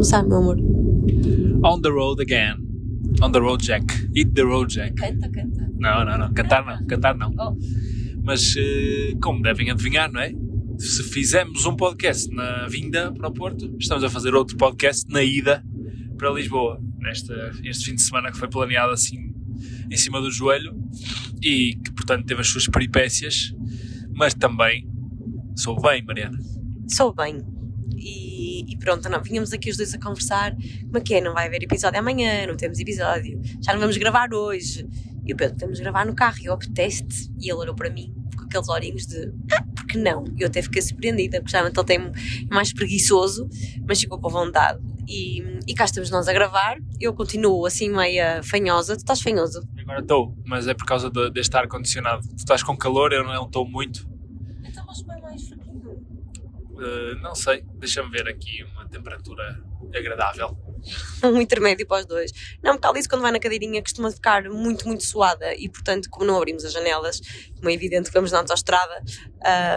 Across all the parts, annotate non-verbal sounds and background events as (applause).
começar, meu amor? On the road again. On the road, Jack. Eat the road, Jack. Canta, canta. Não, não, não. Cantar não. Cantar não. Oh. Mas, eh, como devem adivinhar, não é? Se fizemos um podcast na vinda para o Porto, estamos a fazer outro podcast na ida para Lisboa. Nesta, este fim de semana que foi planeado assim em cima do joelho e que, portanto, teve as suas peripécias, mas também sou bem, Mariana. Sou bem. E, pronto, não, vínhamos aqui os dois a conversar. Como é que é? Não vai haver episódio amanhã, não temos episódio. Já não vamos gravar hoje. E o Pedro, de gravar no carro. E eu apetece E ele olhou para mim com aqueles olhinhos de ah, porque não? E eu até fiquei surpreendida, porque geralmente ele tem mais preguiçoso, mas ficou com vontade. E, e cá estamos nós a gravar. Eu continuo assim meia fanhosa. Tu estás fanhoso? Agora estou, mas é por causa de- deste ar-condicionado. Tu estás com calor, eu não estou muito. Então mas bem mais fraquinho. Uh, não sei, deixa-me ver aqui uma temperatura agradável. um intermédio para os dois. Não, porque a Alice, quando vai na cadeirinha, costuma ficar muito, muito suada e, portanto, como não abrimos as janelas, como é evidente que vamos na autostrada,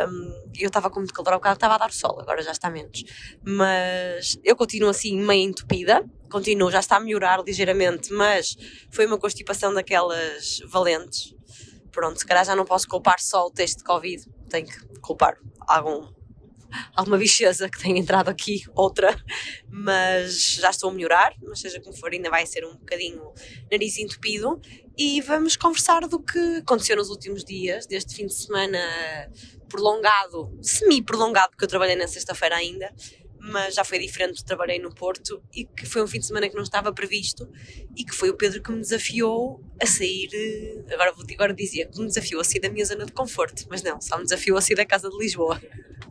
hum, eu estava com muito calor, ao bocado estava a dar sol, agora já está menos. Mas eu continuo assim, meio entupida, continuo, já está a melhorar ligeiramente, mas foi uma constipação daquelas valentes. Pronto, se calhar já não posso culpar só o teste de Covid, tenho que culpar algum alguma bicheza que tenha entrado aqui, outra, mas já estou a melhorar, mas seja como for, ainda vai ser um bocadinho nariz entupido. E vamos conversar do que aconteceu nos últimos dias, deste fim de semana prolongado, semi-prolongado, porque eu trabalhei na sexta-feira ainda, mas já foi diferente, trabalhei no Porto e que foi um fim de semana que não estava previsto e que foi o Pedro que me desafiou a sair, eh, agora, vou, agora dizia, que me desafiou a sair da minha zona de conforto, mas não, só me desafiou a sair da casa de Lisboa.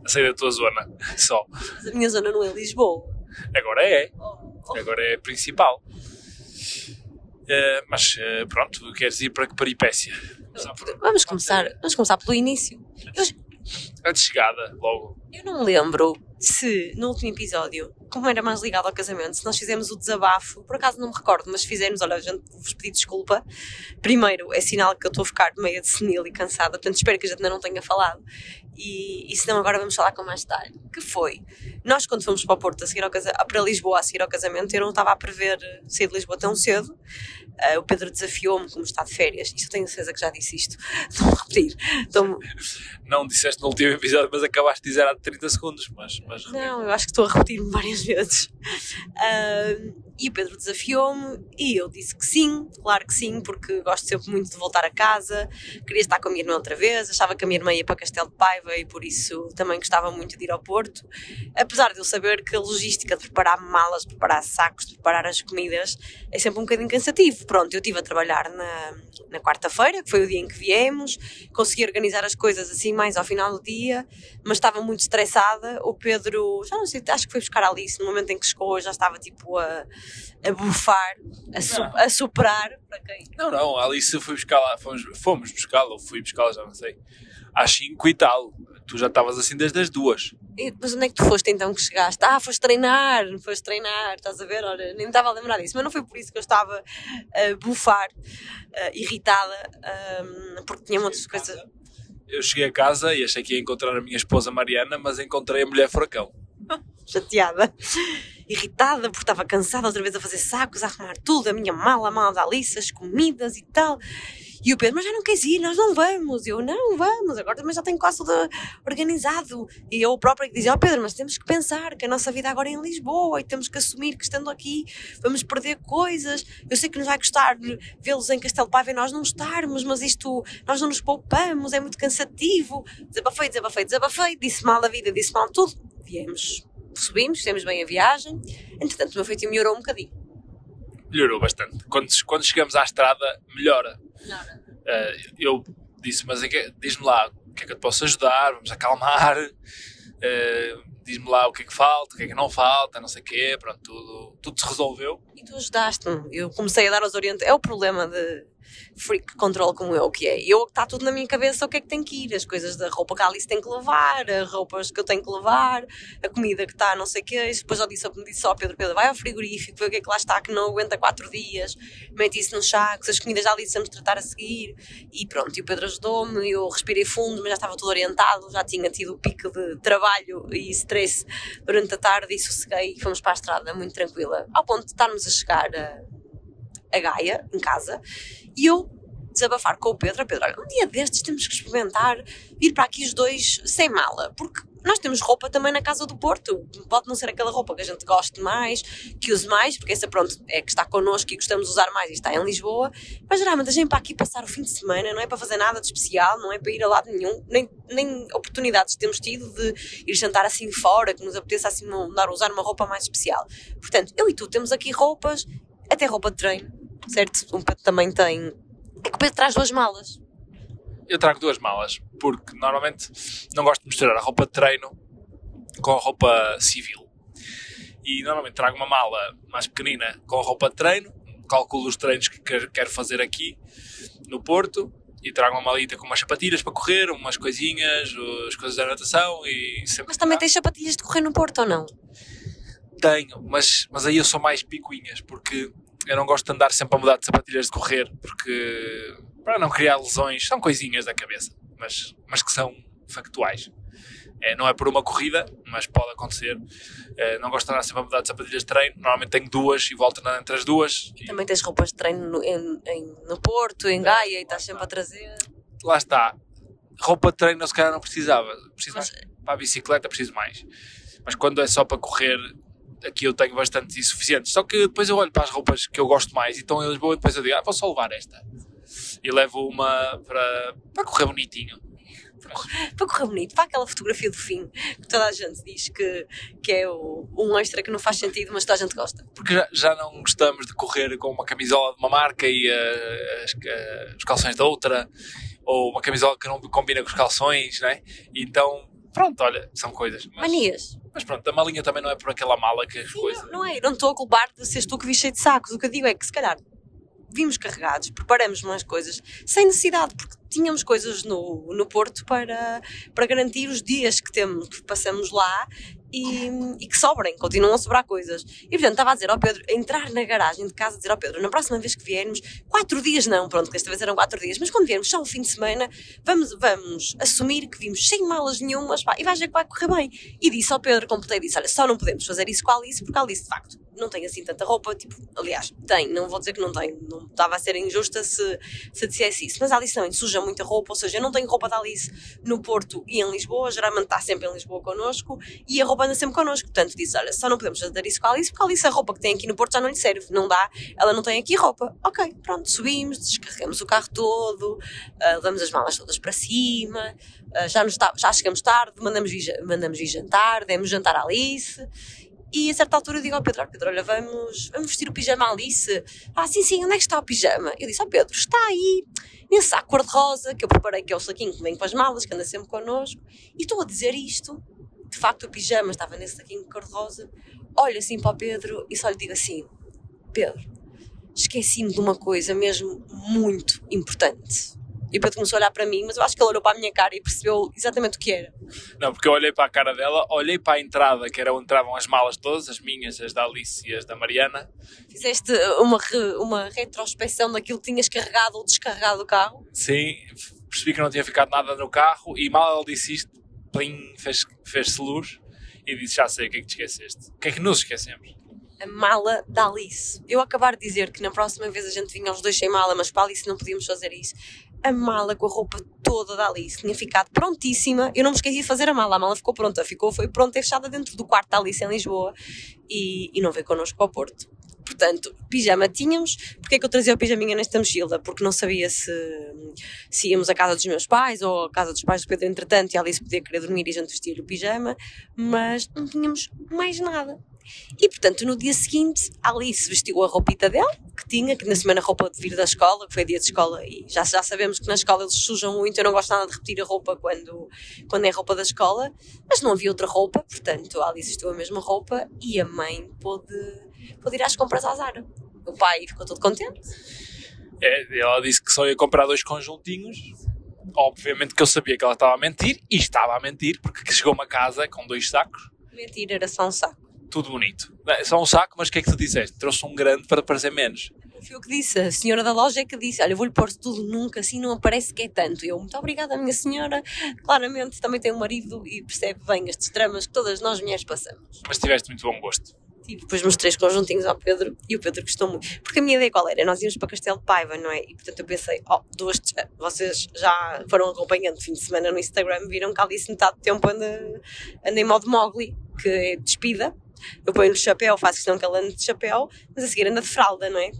A sair da tua zona, só. Mas a minha zona não é Lisboa. Agora é, agora é a principal. Uh, mas uh, pronto, queres ir para que peripécia? Começar por- Vamos começar, vamos começar pelo início. Eu, A de chegada, logo. eu não me lembro se no último episódio, como era mais ligado ao casamento, se nós fizemos o desabafo, por acaso não me recordo, mas fizemos, olha, gente vos pedi desculpa. Primeiro, é sinal que eu estou a ficar meio de senil e cansada, portanto espero que a gente ainda não tenha falado. E, e se não, agora vamos falar com mais detalhe. Que foi, nós quando fomos para o Porto a seguir ao casa, para Lisboa a seguir ao casamento, eu não estava a prever sair de Lisboa tão cedo. Ah, o Pedro desafiou-me como está de férias, isso eu tenho certeza que já disse isto. (laughs) Estou a repetir. Estou Não disseste no último episódio, mas acabaste de dizer há 30 segundos. Mas, mas Não, eu acho que estou a repetir-me várias vezes. (laughs) Ahm, e o Pedro desafiou-me e eu disse que sim, claro que sim, porque gosto sempre muito de voltar a casa, queria estar com a minha irmã outra vez, achava que a minha irmã ia para Castelo de Paiva e por isso também gostava muito de ir ao Porto. Apesar de eu saber que a logística de preparar malas, de preparar sacos, de preparar as comidas é sempre um bocadinho cansativo. Pronto, eu estive a trabalhar na, na quarta-feira, que foi o dia em que viemos, consegui organizar as coisas assim mais ao final do dia, mas estava muito estressada. O Pedro, já não sei, acho que foi buscar a Alice no momento em que chegou, já estava tipo a, a bufar, a, su, a soprar. Para quem? Não, não, a Alice foi buscar lá, fomos, fomos buscá-la, ou fui buscá-la, já não sei, às 5 e tal. Tu já estavas assim desde as duas. E, mas onde é que tu foste então que chegaste? Ah, foste treinar, foste treinar, estás a ver? Ora, nem me estava a lembrar disso, mas não foi por isso que eu estava a bufar, irritada, ah, porque tinha muitas coisas. Eu cheguei a casa e achei que ia encontrar a minha esposa Mariana, mas encontrei a mulher furacão. (laughs) chateada, irritada, porque estava cansada outra vez a fazer sacos, a arrumar tudo, a minha mala, a mala da Alice, as comidas e tal. E o Pedro, mas já não queres ir, nós não vamos. Eu, não, vamos, agora também já tenho quase tudo organizado. E eu própria que dizia, ó Pedro, mas temos que pensar que a nossa vida agora é em Lisboa e temos que assumir que estando aqui vamos perder coisas. Eu sei que nos vai gostar vê-los em Castelo Paiva e nós não estarmos, mas isto, nós não nos poupamos, é muito cansativo. Desabafei, desabafei, desabafei, disse mal a vida, disse mal tudo. Viemos subimos, fizemos bem a viagem. Entretanto, o meu feitio melhorou um bocadinho. Melhorou bastante. Quando, quando chegamos à estrada, melhora. Eh, eu disse, mas é diz-me lá o que é que eu te posso ajudar, vamos acalmar, eh, diz-me lá o que é que falta, o que é que não falta, não sei o quê, pronto, tudo, tudo se resolveu. E tu ajudaste-me. Eu comecei a dar as orientações. É o problema de, freak control como eu, que é. Eu está tudo na minha cabeça o que é que tem que ir, as coisas da roupa que a Alice tem que levar, as roupas que eu tenho que levar, a comida que está, não sei o quê. E depois eu disse, eu disse ao Pedro, Pedro, vai ao frigorífico, vê o que é que lá está, que não aguenta quatro dias, mete isso nos sacos, as comidas da Alice vamos tratar a seguir. E pronto, e o Pedro ajudou-me, eu respirei fundo, mas já estava tudo orientado, já tinha tido o pico de trabalho e stress durante a tarde e sosseguei e fomos para a estrada muito tranquila, ao ponto de estarmos a chegar a, a Gaia, em casa, e eu desabafar com o Pedro, Pedro, olha, um dia destes temos que experimentar vir para aqui os dois sem mala, porque nós temos roupa também na casa do Porto. Pode não ser aquela roupa que a gente goste mais, que use mais, porque essa, pronto, é que está connosco e gostamos de usar mais e está em Lisboa. Mas geralmente a gente para aqui passar o fim de semana não é para fazer nada de especial, não é para ir a lado nenhum, nem, nem oportunidades temos tido de ir jantar assim fora, que nos apeteça assim mudar, usar uma roupa mais especial. Portanto, eu e tu temos aqui roupas, até roupa de treino, certo? Um Pedro também tem. É que o Pedro traz duas malas eu trago duas malas, porque normalmente não gosto de misturar a roupa de treino com a roupa civil. E normalmente trago uma mala mais pequenina com a roupa de treino, calculo os treinos que quero fazer aqui no Porto e trago uma malita com umas sapatilhas para correr, umas coisinhas, as coisas da natação e sempre. Mas também tens sapatilhas de correr no Porto ou não? Tenho, mas, mas aí eu sou mais picuinhas, porque eu não gosto de andar sempre a mudar de sapatilhas de correr, porque para não criar lesões, são coisinhas da cabeça, mas, mas que são factuais. É, não é por uma corrida, mas pode acontecer. É, não gosto de andar sempre a mudar de sapatilhas de treino. Normalmente tenho duas e volto entre as duas. E também tens roupas de treino no, em, em, no Porto, em Gaia, e estás sempre a trazer. Lá está. Roupa de treino, se calhar, não precisava. Preciso mas... Para a bicicleta, preciso mais. Mas quando é só para correr, aqui eu tenho bastante insuficiente. Só que depois eu olho para as roupas que eu gosto mais e estão em Lisboa e depois eu digo, ah, vou só levar esta e levo uma para, para correr bonitinho. para correr bonito, para aquela fotografia do fim que toda a gente diz que, que é o, um extra que não faz sentido, mas toda a gente gosta. Porque já, já não gostamos de correr com uma camisola de uma marca e uh, as, uh, os calções da outra, ou uma camisola que não combina com os calções, né? Então, pronto, olha, são coisas. Mas, Manias. Mas pronto, a malinha também não é por aquela mala que as coisas. Não, não é, não estou a culpar de seres tu que vi cheio de sacos. O que eu digo é que se calhar vimos carregados, preparamos mais coisas sem necessidade, porque tínhamos coisas no, no Porto para, para garantir os dias que, temos, que passamos lá e, e, que sobrem, continuam a sobrar coisas. E portanto estava a dizer ao Pedro, entrar na garagem de casa, dizer ao Pedro, na próxima vez que viermos, quatro dias não, pronto, desta vez eram quatro dias, mas quando viermos só o fim de semana, vamos, vamos assumir que vimos sem malas nenhumas pá, e vais ver que vai correr bem. E disse ao Pedro, completei, disse: Olha, só não podemos fazer isso com a Alice, porque a Alice de facto não tem assim tanta roupa, tipo, aliás, tem, não vou dizer que não tem, não estava a ser injusta se, se dissesse isso, mas a Alice também suja muita roupa, ou seja, eu não tenho roupa da Alice no Porto e em Lisboa, geralmente está sempre em Lisboa connosco e a roupa anda sempre connosco, portanto disse, olha, só não podemos fazer isso com a Alice, porque a Alice a roupa que tem aqui no Porto já não lhe serve, não dá, ela não tem aqui roupa, ok, pronto, subimos, descarregamos o carro todo, uh, levamos as malas todas para cima, uh, já, nos, já chegamos tarde, mandamos vir, mandamos vir jantar, demos jantar à Alice e a certa altura eu digo ao Pedro: Pedro, olha, vamos, vamos vestir o pijama Alice. Ah, sim, sim, onde é que está o pijama? Eu disse ao Pedro: está aí, nesse saco cor-de-rosa que eu preparei, que é o saquinho que vem com as malas, que anda sempre connosco. E estou a dizer isto. De facto, o pijama estava nesse saquinho cor-de-rosa. Olho assim para o Pedro e só lhe digo assim: Pedro, esqueci-me de uma coisa mesmo muito importante. E o Pedro começou a olhar para mim, mas eu acho que ele olhou para a minha cara e percebeu exatamente o que era. Não, porque eu olhei para a cara dela, olhei para a entrada, que era onde entravam as malas todas, as minhas, as da Alice e as da Mariana. Fizeste uma, uma retrospecção daquilo que tinhas carregado ou descarregado do carro? Sim, percebi que não tinha ficado nada no carro e mal ela disse isto, plim, fez-se fez luz e disse: Já sei o que é que te esqueceste. O que é que nos esquecemos? a mala da Alice. Eu acabar de dizer que na próxima vez a gente vinha os dois sem mala, mas para a Alice não podíamos fazer isso a mala com a roupa toda da Alice tinha ficado prontíssima. Eu não me esqueci de fazer a mala, a mala ficou pronta, ficou, foi pronta e fechada dentro do quarto da Alice em Lisboa e, e não veio connosco para o Porto. Portanto, pijama tínhamos. Porquê é que eu trazia o pijaminha nesta mochila? Porque não sabia se, se íamos à casa dos meus pais ou à casa dos pais do Pedro entretanto e a Alice podia querer dormir e a gente vestir o pijama, mas não tínhamos mais nada. E portanto, no dia seguinte, a Alice vestiu a roupita dela, que tinha, que na semana roupa de vir da escola, que foi dia de escola, e já, já sabemos que na escola eles sujam muito. Eu não gosto nada de repetir a roupa quando, quando é roupa da escola, mas não havia outra roupa, portanto, a Alice vestiu a mesma roupa e a mãe pôde, pôde ir às compras à Zara. O pai ficou todo contente. É, ela disse que só ia comprar dois conjuntinhos. Obviamente que eu sabia que ela estava a mentir, e estava a mentir, porque chegou uma casa com dois sacos. Mentira, era só um saco. Tudo bonito. É só um saco, mas o que é que tu disseste? Trouxe um grande para parecer menos. Foi o que disse, a senhora da loja é que disse: Olha, vou-lhe pôr tudo nunca, assim não aparece que é tanto. Eu, muito obrigada, minha senhora. Claramente também tem um marido e percebe bem estes dramas que todas nós mulheres passamos. Mas tiveste muito bom gosto. E depois mostrei os conjuntinhos ao Pedro e o Pedro gostou muito. Porque a minha ideia qual era? Nós íamos para Castelo de Paiva, não é? E portanto eu pensei: Oh, duas. Vocês já foram acompanhando fim de semana no Instagram, viram que ali metade do tempo anda, anda em modo Mowgli, que é despida eu ponho-lhe chapéu, faço questão que ela ande de chapéu, mas a seguir anda de fralda, não é?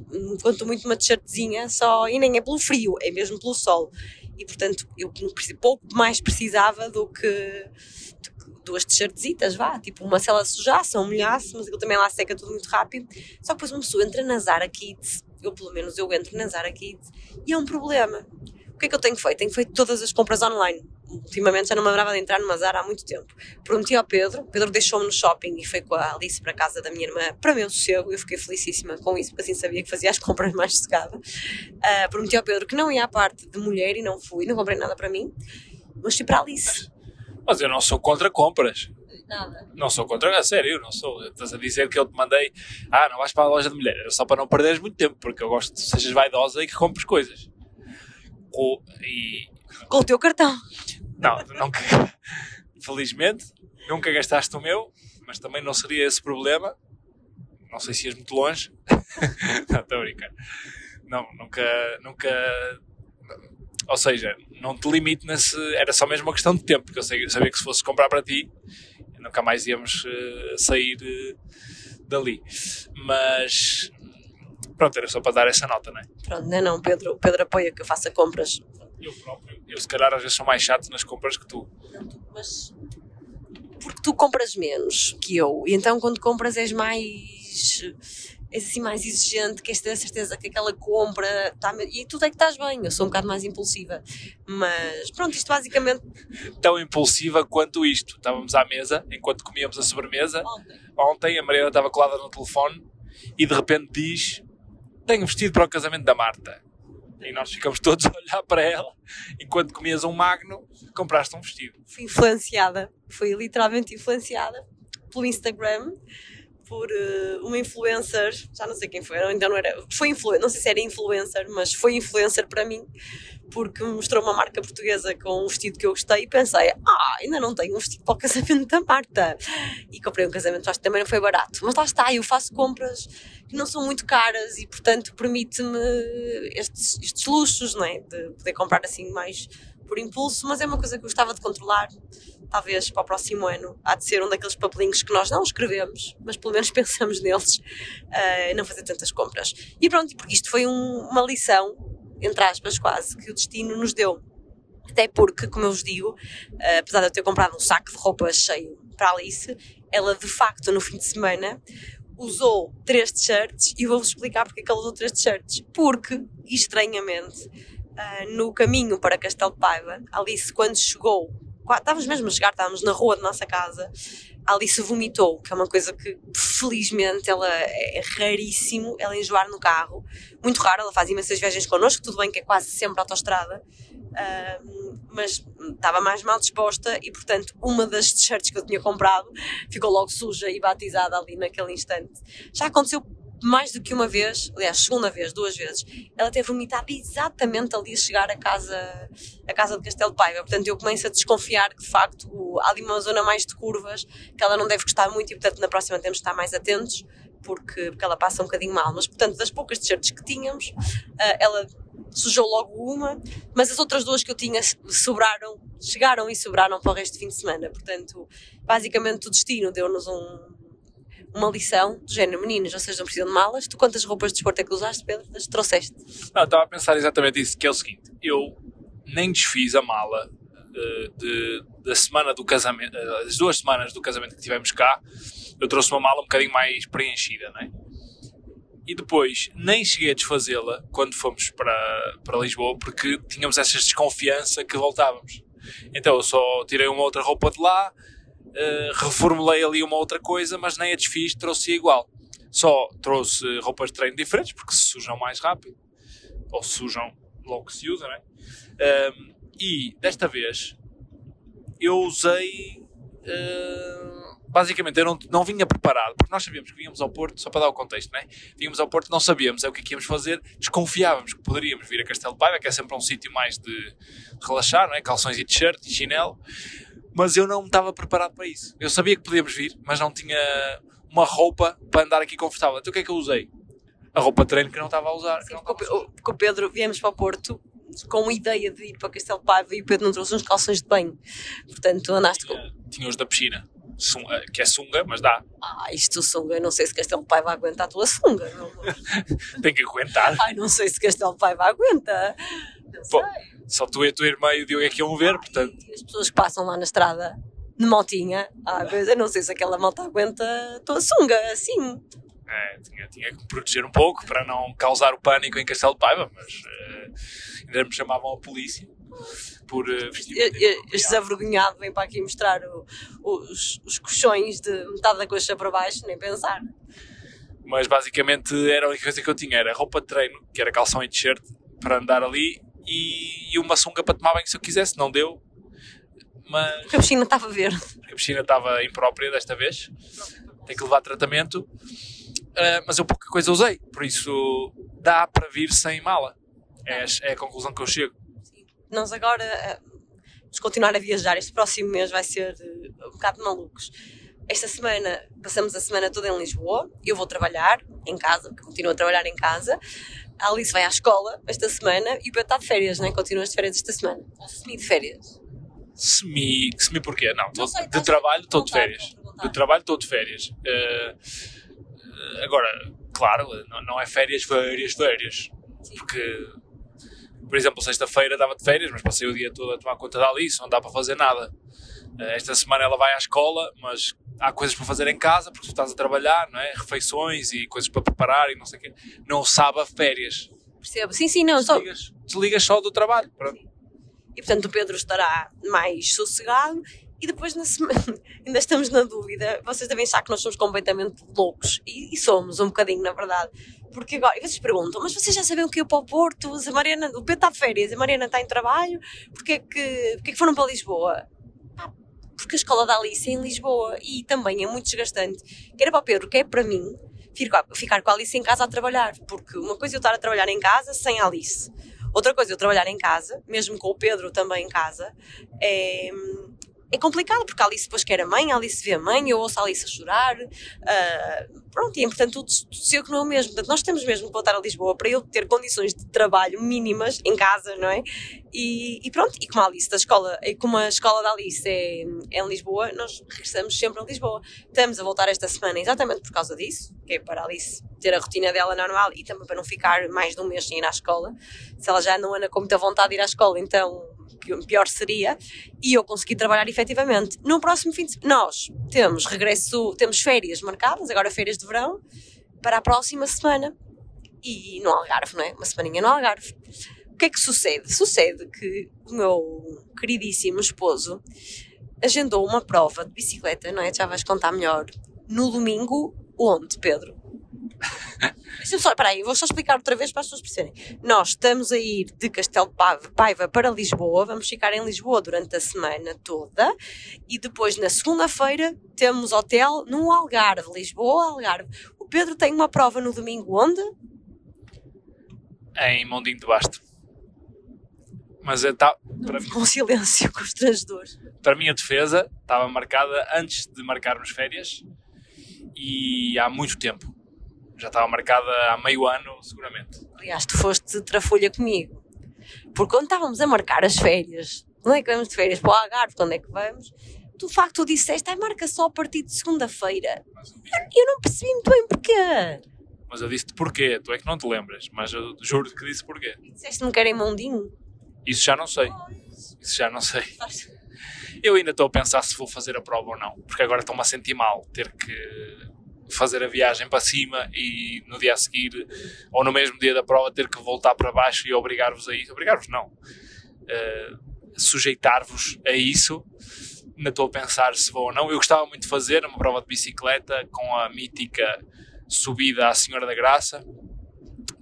Quanto muito uma t-shirtzinha só, e nem é pelo frio, é mesmo pelo sol. E portanto, eu pouco mais precisava do que duas t-shirtsitas, vá, tipo uma se ela sujasse ou molhasse, mas aquilo também lá seca tudo muito rápido. Só que depois uma pessoa entra na Zara Kids, eu pelo menos eu entro na Zara Kids, e é um problema. O que é que eu tenho feito? Tenho feito todas as compras online ultimamente já não me lembrava de entrar numa Zara há muito tempo. Prometi ao Pedro, Pedro deixou-me no shopping e foi com a Alice para a casa da minha irmã, para meu sossego, eu fiquei felicíssima com isso, porque assim sabia que fazia as (laughs) compras mais sossegada. Uh, prometi ao Pedro que não ia à parte de mulher e não fui, não comprei nada para mim, mas fui para a Alice. Mas eu não sou contra compras. Nada. Não sou contra, a sério, não sou. Estás a dizer que eu te mandei, ah, não vais para a loja de mulher, era só para não perderes muito tempo, porque eu gosto que sejas vaidosa e que compres coisas. e... Com o teu cartão. Não, nunca. (laughs) Felizmente, nunca gastaste o meu, mas também não seria esse problema. Não sei se ias muito longe. (laughs) não, estou a brincar. Não, nunca. nunca ou seja, não te limite nesse. Era só mesmo uma questão de tempo, porque eu sabia que se fosse comprar para ti, nunca mais íamos uh, sair uh, dali. Mas. Pronto, era só para dar essa nota, não é? Pronto, não, não, Pedro, Pedro apoia que eu faça compras eu próprio. Eu, se calhar, às vezes sou mais chato nas compras que tu. Mas. Porque tu compras menos que eu. E então, quando compras, és mais. És assim mais exigente, queres ter a certeza que aquela compra está. E tu é que estás bem. Eu sou um bocado mais impulsiva. Mas pronto, isto basicamente. Tão impulsiva quanto isto. Estávamos à mesa, enquanto comíamos a sobremesa. Ontem, Ontem a Mariana estava colada no telefone e de repente diz: Tenho vestido para o casamento da Marta. E nós ficamos todos a olhar para ela. Enquanto comias um magno, compraste um vestido. Fui influenciada, fui literalmente influenciada pelo Instagram, por uh, uma influencer, já não sei quem foi, ainda não era, foi influencer, não sei se era influencer, mas foi influencer para mim, porque mostrou uma marca portuguesa com um vestido que eu gostei e pensei, ah, ainda não tenho um vestido para o casamento da Marta. E comprei um casamento, acho que também não foi barato. Mas lá está, eu faço compras que não são muito caras e, portanto, permite-me estes, estes luxos, não é? De poder comprar assim mais por impulso, mas é uma coisa que eu gostava de controlar. Talvez para o próximo ano há de ser um daqueles papelinhos que nós não escrevemos, mas pelo menos (laughs) pensamos neles, uh, não fazer tantas compras. E pronto, porque isto foi um, uma lição entre aspas, quase, que o destino nos deu. Até porque, como eu vos digo, uh, apesar de eu ter comprado um saco de roupa cheio para a Alice, ela de facto no fim de semana usou três t-shirts e vou-vos explicar porque é que ela usou três t-shirts. Porque, estranhamente, uh, no caminho para Castelo de Paiva, Alice, quando chegou, estávamos mesmo a chegar, estávamos na rua da nossa casa, a Alice vomitou, que é uma coisa que felizmente ela é raríssimo ela enjoar no carro, muito raro, ela faz imensas viagens connosco, tudo bem que é quase sempre autostrada, uh, mas estava mais mal disposta e portanto uma das t-shirts que eu tinha comprado ficou logo suja e batizada ali naquele instante. Já aconteceu mais do que uma vez, aliás, segunda vez, duas vezes, ela teve vomitado exatamente ali a chegar à casa, à casa de Castelo de Paiva. Portanto, eu começo a desconfiar que, de facto, há ali uma zona mais de curvas que ela não deve gostar muito e, portanto, na próxima temos de estar mais atentos porque, porque ela passa um bocadinho mal. Mas, portanto, das poucas t-shirts que tínhamos, uh, ela sujou logo uma, mas as outras duas que eu tinha sobraram, chegaram e sobraram para o resto do fim de semana. Portanto, basicamente o destino deu-nos um, uma lição do género, meninos, vocês não precisam de malas. Tu quantas roupas de desporto é que usaste, Pedro? As trouxeste? Não, estava a pensar exatamente isso, que é o seguinte, eu nem desfiz a mala uh, de, da semana do casamento, uh, as duas semanas do casamento que tivemos cá, eu trouxe uma mala um bocadinho mais preenchida, não é? E depois nem cheguei a desfazê-la quando fomos para, para Lisboa, porque tínhamos essa desconfiança que voltávamos. Então eu só tirei uma outra roupa de lá, uh, reformulei ali uma outra coisa, mas nem a desfiz, trouxe igual. Só trouxe roupas de treino diferentes, porque se sujam mais rápido. ou sujam logo que se usa, não é? Um, e desta vez eu usei. Uh, basicamente, eu não, não vinha preparado, porque nós sabíamos que vínhamos ao Porto, só para dar o contexto, não é? Vínhamos ao Porto, não sabíamos é o que é que íamos fazer, desconfiávamos que poderíamos vir a Castelo de Paiva, que é sempre um sítio mais de relaxar, não é? Calções e t-shirt e chinelo, mas eu não estava preparado para isso. Eu sabia que podíamos vir, mas não tinha uma roupa para andar aqui confortável. Então o que é que eu usei? A roupa de treino que não estava a usar. Sim, porque, o, porque o Pedro, viemos para o Porto com a ideia de ir para Castelo Paiva e o Pedro não trouxe uns calções de banho. Portanto, andaste tinha, com. Tinha os da piscina, sunga, que é sunga, mas dá. Ah, isto sunga, não sei se Castelo de Paiva aguenta a tua sunga. (laughs) Tem que aguentar. Ai, não sei se Castelo de Paiva aguenta. Pô, só tu e a tua irmã e o Diogo é que iam ver, portanto. As pessoas que passam lá na estrada de motinha, ah, mas eu não sei se aquela malta aguenta a tua sunga, assim. É, tinha, tinha que me proteger um pouco para não causar o pânico em Castelo de Paiva, mas eh, ainda me chamavam a polícia por uh, vestimento E- e- Este desavergonhado vem para aqui mostrar o- os, os colchões de metade da coxa para baixo, nem pensar. Mas basicamente era a única coisa que eu tinha, era roupa de treino, que era calção e t-shirt, para andar ali, e, e uma sunga para tomar banho se eu quisesse, não deu. Mas Porque a piscina estava verde. a piscina estava imprópria desta vez, tem que levar tratamento. Ah, mas eu pouca coisa usei, por isso dá para vir sem mala. É, é a conclusão que eu chego. Nós agora eh, vamos continuar a viajar. Este próximo mês vai ser eh, um bocado malucos. Esta semana, passamos a semana toda em Lisboa. Eu vou trabalhar em casa, porque continuo a trabalhar em casa. A Alice vai à escola esta semana e o Pedro está de férias, não é? Continua de férias esta semana. Ou semi de férias. Semi, semi porquê? Não, tô- sei, de estás trabalho estou de férias. De trabalho estou de férias. Eh, eh, agora, claro, não, não é férias, férias, férias. Sim. Porque, por exemplo, sexta-feira estava de férias, mas passei o dia todo a tomar conta da Alice, não dá para fazer nada. Eh, esta semana ela vai à escola, mas há coisas para fazer em casa, porque tu estás a trabalhar, não é? Refeições e coisas para preparar e não sei o quê. Não sabe a férias. Percebo? Sim, sim, não. Só... Desligas, desligas só do trabalho. Pronto. E portanto o Pedro estará mais sossegado. E depois na semana, (laughs) ainda estamos na dúvida. Vocês devem achar que nós somos completamente loucos. E, e somos um bocadinho, na verdade. Porque agora, e vocês perguntam, mas vocês já sabiam que eu para o Porto, a Mariana, o Pedro está de férias, a Mariana está em trabalho, porque é que, porque é que foram para Lisboa? Porque a escola da Alice é em Lisboa e também é muito desgastante. Quer para o Pedro, quer para mim, ficar, ficar com a Alice em casa a trabalhar. Porque uma coisa é eu estar a trabalhar em casa sem a Alice. Outra coisa é eu trabalhar em casa, mesmo com o Pedro também em casa, é, é complicado, porque a Alice depois quer a mãe, a Alice vê a mãe, eu ouço a Alice a chorar. ah, pronto, e portanto tudo seu que não é o mesmo. Portanto, nós temos mesmo que voltar a Lisboa para eu ter condições de trabalho mínimas em casa, não é? E, e pronto, e como a Alice da escola, como a escola da Alice é, é em Lisboa, nós regressamos sempre a Lisboa. Estamos a voltar esta semana exatamente por causa disso, que é para a Alice ter a rotina dela normal e também para não ficar mais de um mês sem ir à escola. Se ela já não anda com muita vontade de ir à escola, então pior seria. E eu consegui trabalhar efetivamente. No próximo fim de semana, nós temos regresso, temos férias marcadas, agora férias de verão, para a próxima semana. E no Algarve, não é? Uma semaninha no Algarve. O que é que sucede? Sucede que o meu queridíssimo esposo agendou uma prova de bicicleta, não é? Já vais contar melhor. No domingo, onde, Pedro? (laughs) Só, peraí, vou só explicar outra vez para as pessoas perceberem. Nós estamos a ir de Castelo de Paiva- para Lisboa, vamos ficar em Lisboa durante a semana toda e depois na segunda-feira temos hotel no Algarve, Lisboa, Algarve. O Pedro tem uma prova no domingo onde? Em Mondinho de Basto. Mas é, tá, para, mim- Com silêncio constrangedor. para a minha defesa, estava marcada antes de marcarmos férias e há muito tempo. Já estava marcada há meio ano, seguramente. Aliás, tu foste trafulha comigo. Porque quando estávamos a marcar as férias, não é que vamos de férias para o Algarve, quando é que vamos? Tu, de facto, tu disseste, ai, marca só a partir de segunda-feira. Eu não percebi muito bem porquê. Mas eu disse-te porquê, tu é que não te lembras, mas eu juro que disse porquê. Disseste-me que era em Mondinho. Isso já não sei. Isso já não sei. Eu ainda estou a pensar se vou fazer a prova ou não, porque agora estou-me a sentir mal ter que fazer a viagem para cima e no dia a seguir, ou no mesmo dia da prova, ter que voltar para baixo e obrigar-vos a isso. Obrigar-vos não. Eh, sujeitar-vos a isso. Ainda estou a pensar se vou ou não. Eu gostava muito de fazer uma prova de bicicleta com a mítica subida à Senhora da Graça,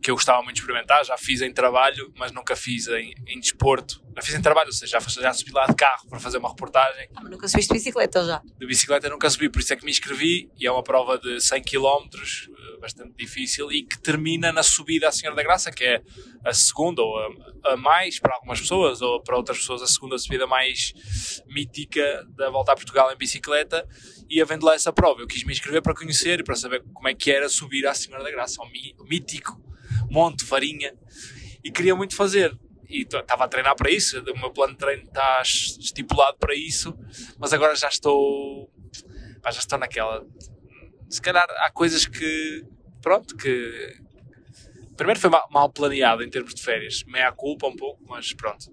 que eu gostava muito de experimentar, já fiz em trabalho, mas nunca fiz em, em desporto. Já fiz em trabalho, ou seja, já, já subi lá de carro para fazer uma reportagem. Ah, mas nunca subiste de bicicleta já? De bicicleta nunca subi, por isso é que me inscrevi e é uma prova de 100 km, bastante difícil, e que termina na subida à Senhora da Graça, que é a segunda ou a, a mais para algumas pessoas, ou para outras pessoas a segunda subida mais mítica da volta a Portugal em bicicleta, e havendo lá essa prova, eu quis me inscrever para conhecer e para saber como é que era subir à Senhora da Graça, ao mítico Monte Farinha, e queria muito fazer. E estava a treinar para isso, o meu plano de treino está estipulado para isso, mas agora já estou. já estou naquela. Se calhar há coisas que. Pronto, que. Primeiro foi mal, planeado em termos de férias, meia culpa um pouco, mas pronto.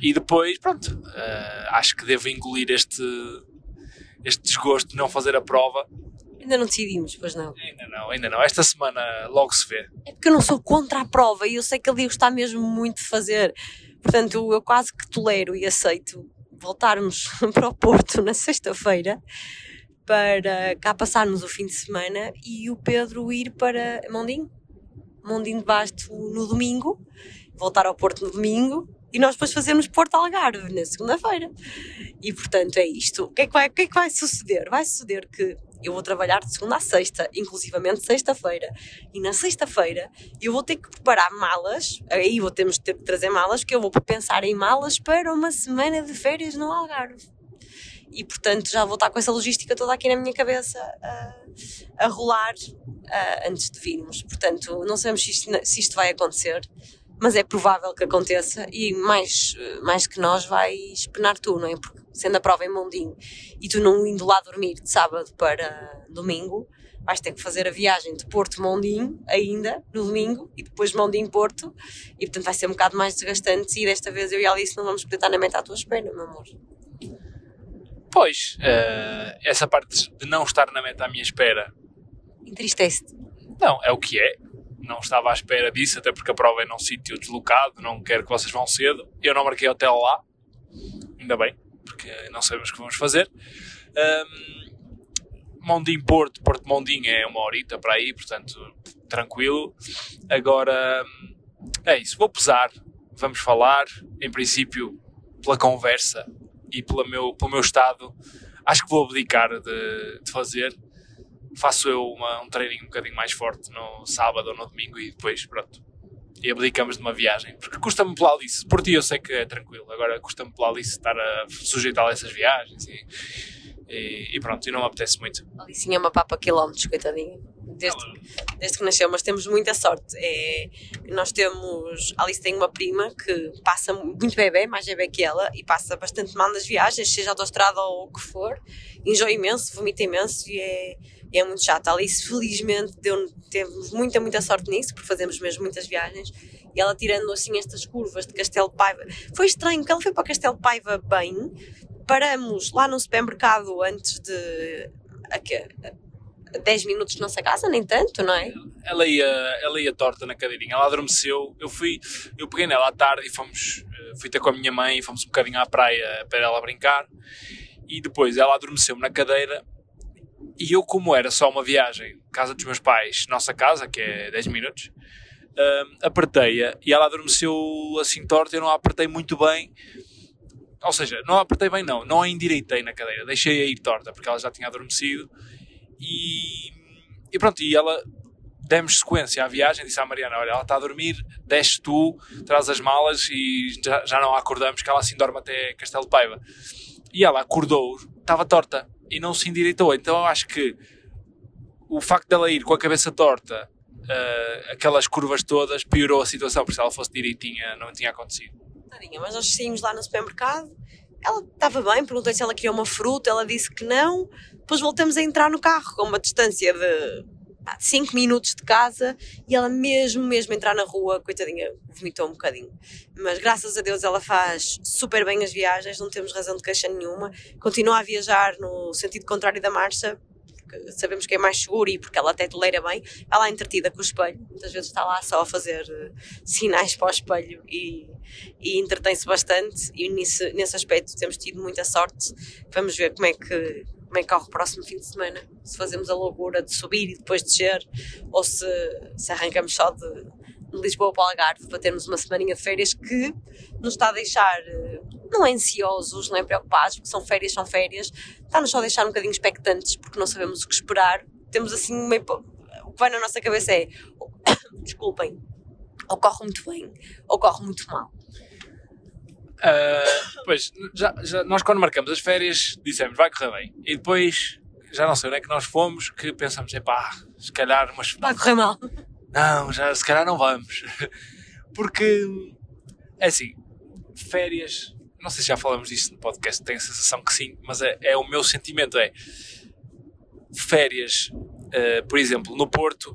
E depois, pronto, uh, acho que devo engolir este, este desgosto de não fazer a prova Ainda não decidimos, pois não? Ainda não, ainda não. Esta semana logo se vê. É porque eu não sou contra a prova e eu sei que ele está mesmo muito de fazer. Portanto, eu quase que tolero e aceito voltarmos (laughs) para o Porto na sexta-feira para cá passarmos o fim de semana e o Pedro ir para Mondinho. Mondinho de Basto no domingo, voltar ao Porto no domingo e nós depois fazemos Porto Algarve na segunda-feira. E portanto é isto. O que é que, vai, o que é que vai suceder? Vai suceder que eu vou trabalhar de segunda a sexta, inclusivamente sexta-feira. E na sexta-feira eu vou ter que preparar malas, aí vou ter, que trazer malas, que eu vou pensar em malas para uma semana de férias no Algarve. E portanto já vou estar com essa logística toda aqui na minha cabeça a, a rolar a, antes de virmos. Portanto, não sabemos se isto, se isto vai acontecer mas é provável que aconteça e mais, mais que nós vais penar tu, não é? Porque sendo a prova em Mondinho e tu não indo lá dormir de sábado para domingo, vais ter que fazer a viagem de Porto Mondinho ainda no domingo e depois Mondinho Porto e portanto vai ser um bocado mais desgastante e desta vez eu e a Alice não vamos poder estar na meta à tua espera, meu amor. Pois, uh, essa parte de não estar na meta à minha espera entristece-te. Não, é o que é não estava à espera disso, até porque a prova é num sítio deslocado, não quero que vocês vão cedo. Eu não marquei hotel lá, ainda bem, porque não sabemos o que vamos fazer. Um, Mondim Porto, Porto Mondim é uma horita para aí, portanto, tranquilo. Agora, é isso, vou pesar, vamos falar, em princípio, pela conversa e pelo meu, pelo meu estado, acho que vou abdicar de, de fazer faço eu uma, um treininho um bocadinho mais forte no sábado ou no domingo e depois, pronto, e abdicamos de uma viagem. Porque custa-me pela Alice, por ti eu sei que é tranquilo, agora custa-me pela Alice estar a sujeitar a essas viagens e, e, e, pronto, e não me apetece muito. A Alice é uma papa quilómetros, coitadinha. Desde, desde que nasceu, mas temos muita sorte. É, nós temos. A Alice tem uma prima que passa muito bebê, mais bebê que ela, e passa bastante mal nas viagens, seja autostrada ou o que for, enjoa imenso, vomita imenso e é é muito chato. A Alice, felizmente, deu, teve muita, muita sorte nisso, porque fazemos mesmo muitas viagens. E ela tirando assim estas curvas de Castelo Paiva. Foi estranho, porque ela foi para Castelo Paiva bem. Paramos lá no supermercado antes de. A, a 10 minutos de nossa casa, nem tanto, não é? Ela ia, ela ia torta na cadeirinha, ela adormeceu. Eu fui, eu peguei nela à tarde e fomos, eh, fui ter com a minha mãe e fomos um bocadinho à praia para ela brincar. E depois ela adormeceu-me na cadeira e eu, como era só uma viagem, casa dos meus pais, nossa casa, que é 10 minutos, um, apertei-a e ela adormeceu assim torta. Eu não a apertei muito bem, ou seja, não a apertei bem, não, não a endireitei na cadeira, deixei-a ir torta porque ela já tinha adormecido. E, e pronto, e ela demos sequência à viagem. Disse à Mariana: Olha, ela está a dormir, desce tu, traz as malas e já, já não a acordamos, que ela assim dorme até Castelo Paiva. E ela acordou, estava torta e não se endireitou. Então eu acho que o facto dela ir com a cabeça torta, uh, aquelas curvas todas, piorou a situação, porque se ela fosse direitinha não tinha acontecido. Tadinha, mas nós saímos lá no supermercado, ela estava bem, perguntei se ela queria uma fruta, ela disse que não, depois voltamos a entrar no carro com uma distância de 5 minutos de casa e ela mesmo, mesmo entrar na rua, coitadinha, vomitou um bocadinho. Mas graças a Deus ela faz super bem as viagens, não temos razão de queixa nenhuma. Continua a viajar no sentido contrário da marcha, porque sabemos que é mais seguro e porque ela até toleira bem. Ela é entretida com o espelho, muitas vezes está lá só a fazer uh, sinais para o espelho e, e entretém-se bastante. E nesse, nesse aspecto temos tido muita sorte. Vamos ver como é que como é que corre o próximo fim de semana. Se fazemos a loucura de subir e depois descer, ou se, se arrancamos só de Lisboa para o Algarve para termos uma semaninha de férias que nos está a deixar, eh, não é ansiosos, não é preocupados, porque são férias, são férias, está-nos só a deixar um bocadinho expectantes porque não sabemos o que esperar. Temos assim meio. O que vai na nossa cabeça é. (coughs) Desculpem, ou corre muito bem, ou corre muito mal. Uh, pois, já, já, nós quando marcamos as férias dissemos vai correr bem. E depois, já não sei onde é que nós fomos, que pensamos, epá, se calhar umas... Vai correr mal. Não, já, se calhar não vamos. (laughs) Porque, é assim, férias, não sei se já falamos disso no podcast, tenho a sensação que sim, mas é, é o meu sentimento, é férias, uh, por exemplo, no Porto,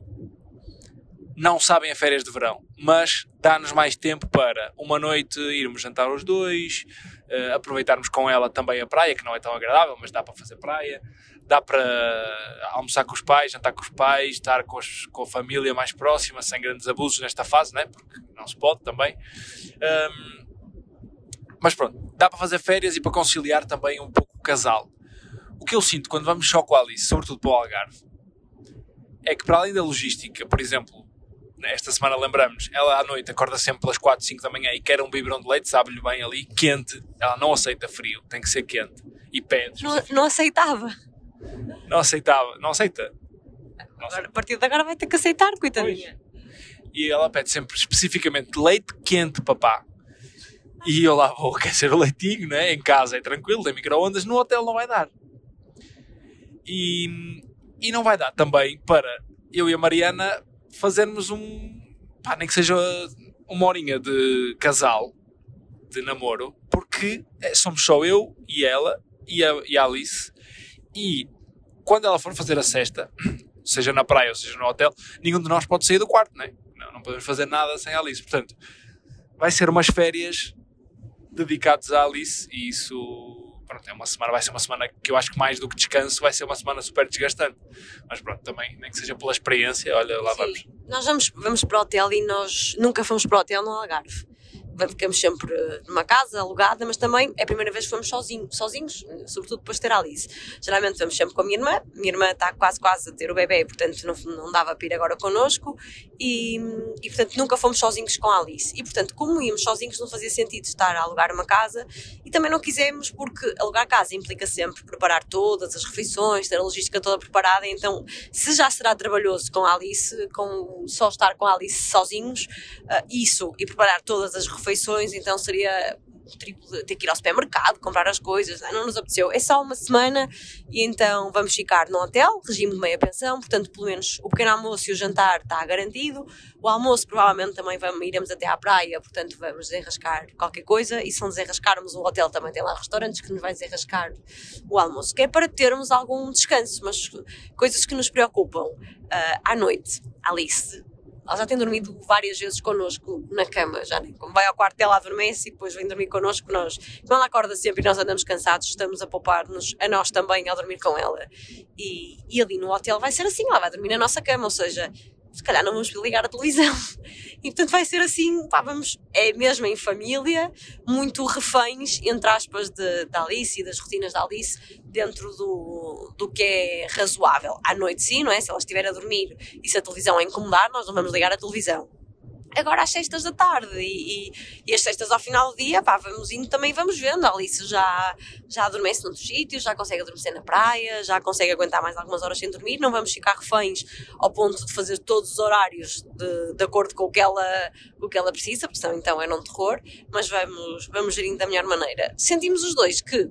não sabem a férias de verão, mas dá-nos mais tempo para uma noite irmos jantar os dois, uh, aproveitarmos com ela também a praia, que não é tão agradável, mas dá para fazer praia, dá para almoçar com os pais, jantar com os pais, estar com, os, com a família mais próxima, sem grandes abusos nesta fase, né? porque não se pode também. Um, mas pronto, dá para fazer férias e para conciliar também um pouco o casal. O que eu sinto quando vamos só com a Alice, sobretudo para o Algarve, é que para além da logística, por exemplo, esta semana lembramos, ela à noite acorda sempre pelas 4, 5 da manhã e quer um biberão de leite, sabe-lhe bem ali, quente. Ela não aceita frio, tem que ser quente. E pede. Não, não aceitava. Não aceitava, não aceita. Não agora, a partir de agora vai ter que aceitar, coitadinha. Pois. E ela pede sempre especificamente leite quente, papá. E eu lá vou (laughs) aquecer o leitinho, né? Em casa é tranquilo, tem micro-ondas, no hotel não vai dar. E, e não vai dar também para eu e a Mariana fazermos um. Pá, nem que seja uma horinha de casal, de namoro, porque é, somos só eu e ela e a, e a Alice. E quando ela for fazer a cesta, (clears throat) seja na praia ou seja no hotel, nenhum de nós pode sair do quarto, né? não, não podemos fazer nada sem a Alice. Portanto, vai ser umas férias dedicadas à Alice e isso pronto, é uma semana, vai ser uma semana que eu acho que mais do que descanso vai ser uma semana super desgastante. Mas pronto, também, nem que seja pela experiência, olha, lá Sim. vamos. Nós vamos, vamos para o hotel e nós nunca fomos para o hotel no Algarve ficamos sempre numa casa alugada, mas também é a primeira vez que fomos sozinhos, sozinhos, sobretudo depois de ter a Alice. Geralmente vamos sempre com a minha irmã, minha irmã está quase quase a ter o bebê, portanto não, não dava para ir agora connosco e, e portanto nunca fomos sozinhos com a Alice. E portanto, como íamos sozinhos, não fazia sentido estar a alugar uma casa e também não quisemos porque alugar casa implica sempre preparar todas as refeições, ter a logística toda preparada, então se já será trabalhoso com a Alice, com só estar com a Alice sozinhos, uh, isso e preparar todas as refeições refeições, então seria triplo, ter que ir ao supermercado, comprar as coisas, não nos apeteceu. É só uma semana e então vamos ficar no hotel, regime de meia pensão, portanto, pelo menos o pequeno almoço e o jantar está garantido. O almoço provavelmente também vamos, iremos até à praia, portanto, vamos desenrascar qualquer coisa. E se não desenrascarmos, o hotel também tem lá restaurantes que nos vai desenrascar o almoço, que é para termos algum descanso, mas coisas que nos preocupam. Uh, à noite, Alice ela já tem dormido várias vezes connosco na cama, já nem como vai ao quarto dela adormece e depois vem dormir connosco. Nós, como ela acorda sempre e nós andamos cansados, estamos a poupar-nos a nós também ao dormir com ela. E, e ali no hotel vai ser assim, ela vai dormir na nossa cama, ou seja, se calhar não vamos ligar a televisão. (laughs) E portanto vai ser assim, pá, vamos, é mesmo em família, muito reféns, entre aspas, de, da Alice e das rotinas da Alice, dentro do, do que é razoável. À noite sim, não é? Se ela estiver a dormir e se a televisão a incomodar, nós não vamos ligar a televisão agora às sextas da tarde e, e, e as sextas ao final do dia, pá, vamos indo também vamos vendo. A Alice já, já adormece noutros sítios, já consegue adormecer na praia, já consegue aguentar mais algumas horas sem dormir. Não vamos ficar reféns ao ponto de fazer todos os horários de, de acordo com o, que ela, o que ela precisa, porque senão então é não terror, mas vamos, vamos gerindo da melhor maneira. Sentimos os dois que,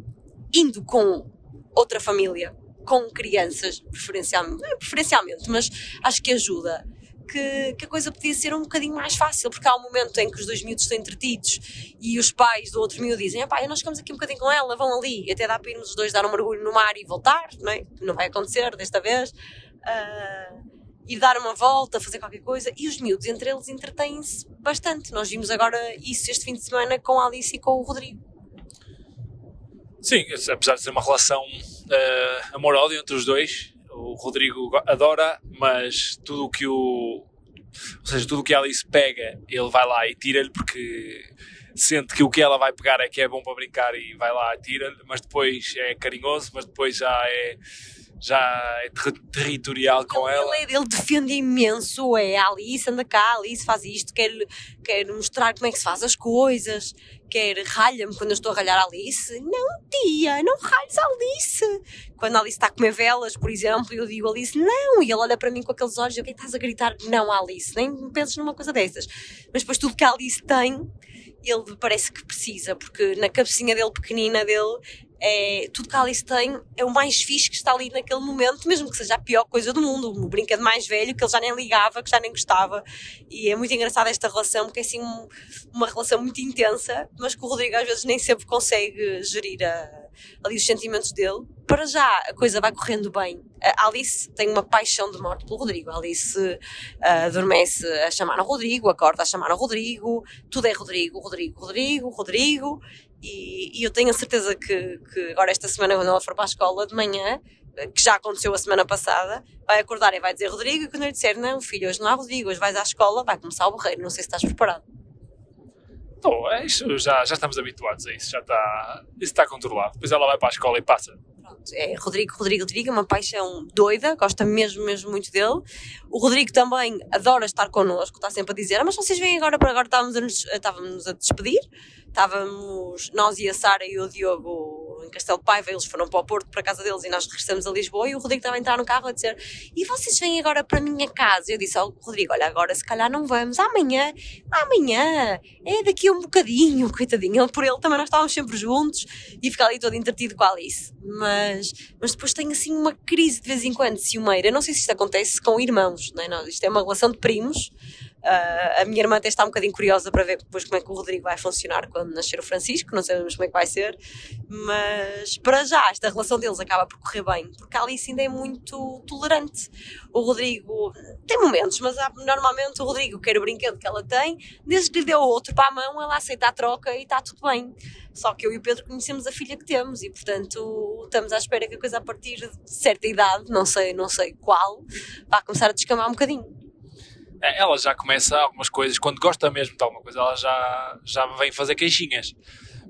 indo com outra família, com crianças, preferencialmente, é preferencialmente, mas acho que ajuda que, que, a coisa podia ser um bocadinho mais fácil, porque há um momento em que os dois miúdos estão entretidos e os pais do outro miúdo dizem: pá, nós ficamos aqui um bocadinho com ela, vão ali, até dá para irmos os dois dar um mergulho no mar e voltar, não é? Não vai acontecer desta vez. Uh, e dar uma volta, fazer qualquer coisa, e os miúdos entre eles entretêm-se bastante. Nós vimos agora isso este fim de semana com a Alice e com o Rodrigo. Sim, apesar de ser uma relação uh, amor-ódio entre os dois, o Rodrigo adora, mas tudo o que o. Ou seja, tudo o que a Alice pega, ele vai lá e tira-lhe porque sente que o que ela vai pegar é que é bom para brincar e vai lá, tira-lhe, mas depois é carinhoso, mas depois já é já é ter territorial com ele, ela. Ele, ele, defende imenso, é Alice, anda cá, Alice faz isto, quer, quer mostrar como é que se faz as coisas, quer ralha-me quando eu estou a ralhar a Alice. Não, tia, não ralhes a Alice. Quando a Alice está a comer velas, por exemplo, eu digo Alice, não, e ele olha para mim com aqueles olhos, o que é estás a gritar? Não, Alice, nem penses numa coisa dessas. Mas depois tudo que a Alice tem, ele parece que precisa, porque na cabecinha dele, pequenina dele, é, tudo que a Alice tem é o mais fixe que está ali naquele momento, mesmo que seja a pior coisa do mundo, o brinquedo mais velho que ele já nem ligava, que já nem gostava. E é muito engraçada esta relação, porque é assim um, uma relação muito intensa, mas que o Rodrigo às vezes nem sempre consegue gerir a, ali os sentimentos dele. Para já a coisa vai correndo bem. A Alice tem uma paixão de morte pelo Rodrigo. A Alice uh, adormece a chamar o Rodrigo, acorda a chamar o Rodrigo, tudo é Rodrigo, Rodrigo, Rodrigo, Rodrigo. E, e, eu tenho a certeza que, que agora esta semana, quando ela for para a escola de manhã, que já aconteceu a semana passada, vai acordar e vai dizer Rodrigo, e quando eu lhe disser, não filho, hoje não há Rodrigo, hoje vais à escola, vai começar o barreiro, não sei se estás preparado. Estou, é isso, já, já estamos habituados a isso, já está, isso está controlado. Depois ela vai para a escola e passa. Pronto, é Rodrigo, Rodrigo, Rodrigo, uma paixão doida, gosta mesmo, mesmo muito dele. O Rodrigo também adora estar connosco, está sempre a dizer, ah, mas vocês vêm agora para agora, estávamos a, nos, estávamos a despedir, estávamos nós e a Sara e o Diogo Castelo Paiva, eles foram para o Porto, para a casa deles, e nós regressamos a Lisboa, e o Rodrigo estava a entrar no carro a dizer, e vocês vêm agora para a minha casa? Eu disse ao Rodrigo, olha, agora se calhar não vamos, amanhã, amanhã, é daqui a um bocadinho, (laughs) coitadinho, ele por ele também nós estávamos sempre juntos, e ficar ali todo entretido com a Alice, mas, mas depois tem assim uma crise de vez em quando, ciumeira, eu não sei se isto acontece com irmãos, não é? Não, isto é uma relação de primos, Uh, a minha irmã até está um bocadinho curiosa para ver depois como é que o Rodrigo vai funcionar quando nascer o Francisco, não sabemos como é que vai ser, mas para já esta relação deles acaba por correr bem, porque a Alice ainda é muito tolerante. O Rodrigo tem momentos, mas há, normalmente o Rodrigo quer o brinquedo que ela tem, desde que lhe deu outro para a mão, ela aceita a troca e está tudo bem. Só que eu e o Pedro conhecemos a filha que temos e, portanto, estamos à espera que a coisa a partir de certa idade, não sei, não sei qual, vá começar a descamar um bocadinho. É, ela já começa algumas coisas, quando gosta mesmo de alguma coisa, ela já, já vem fazer queixinhas,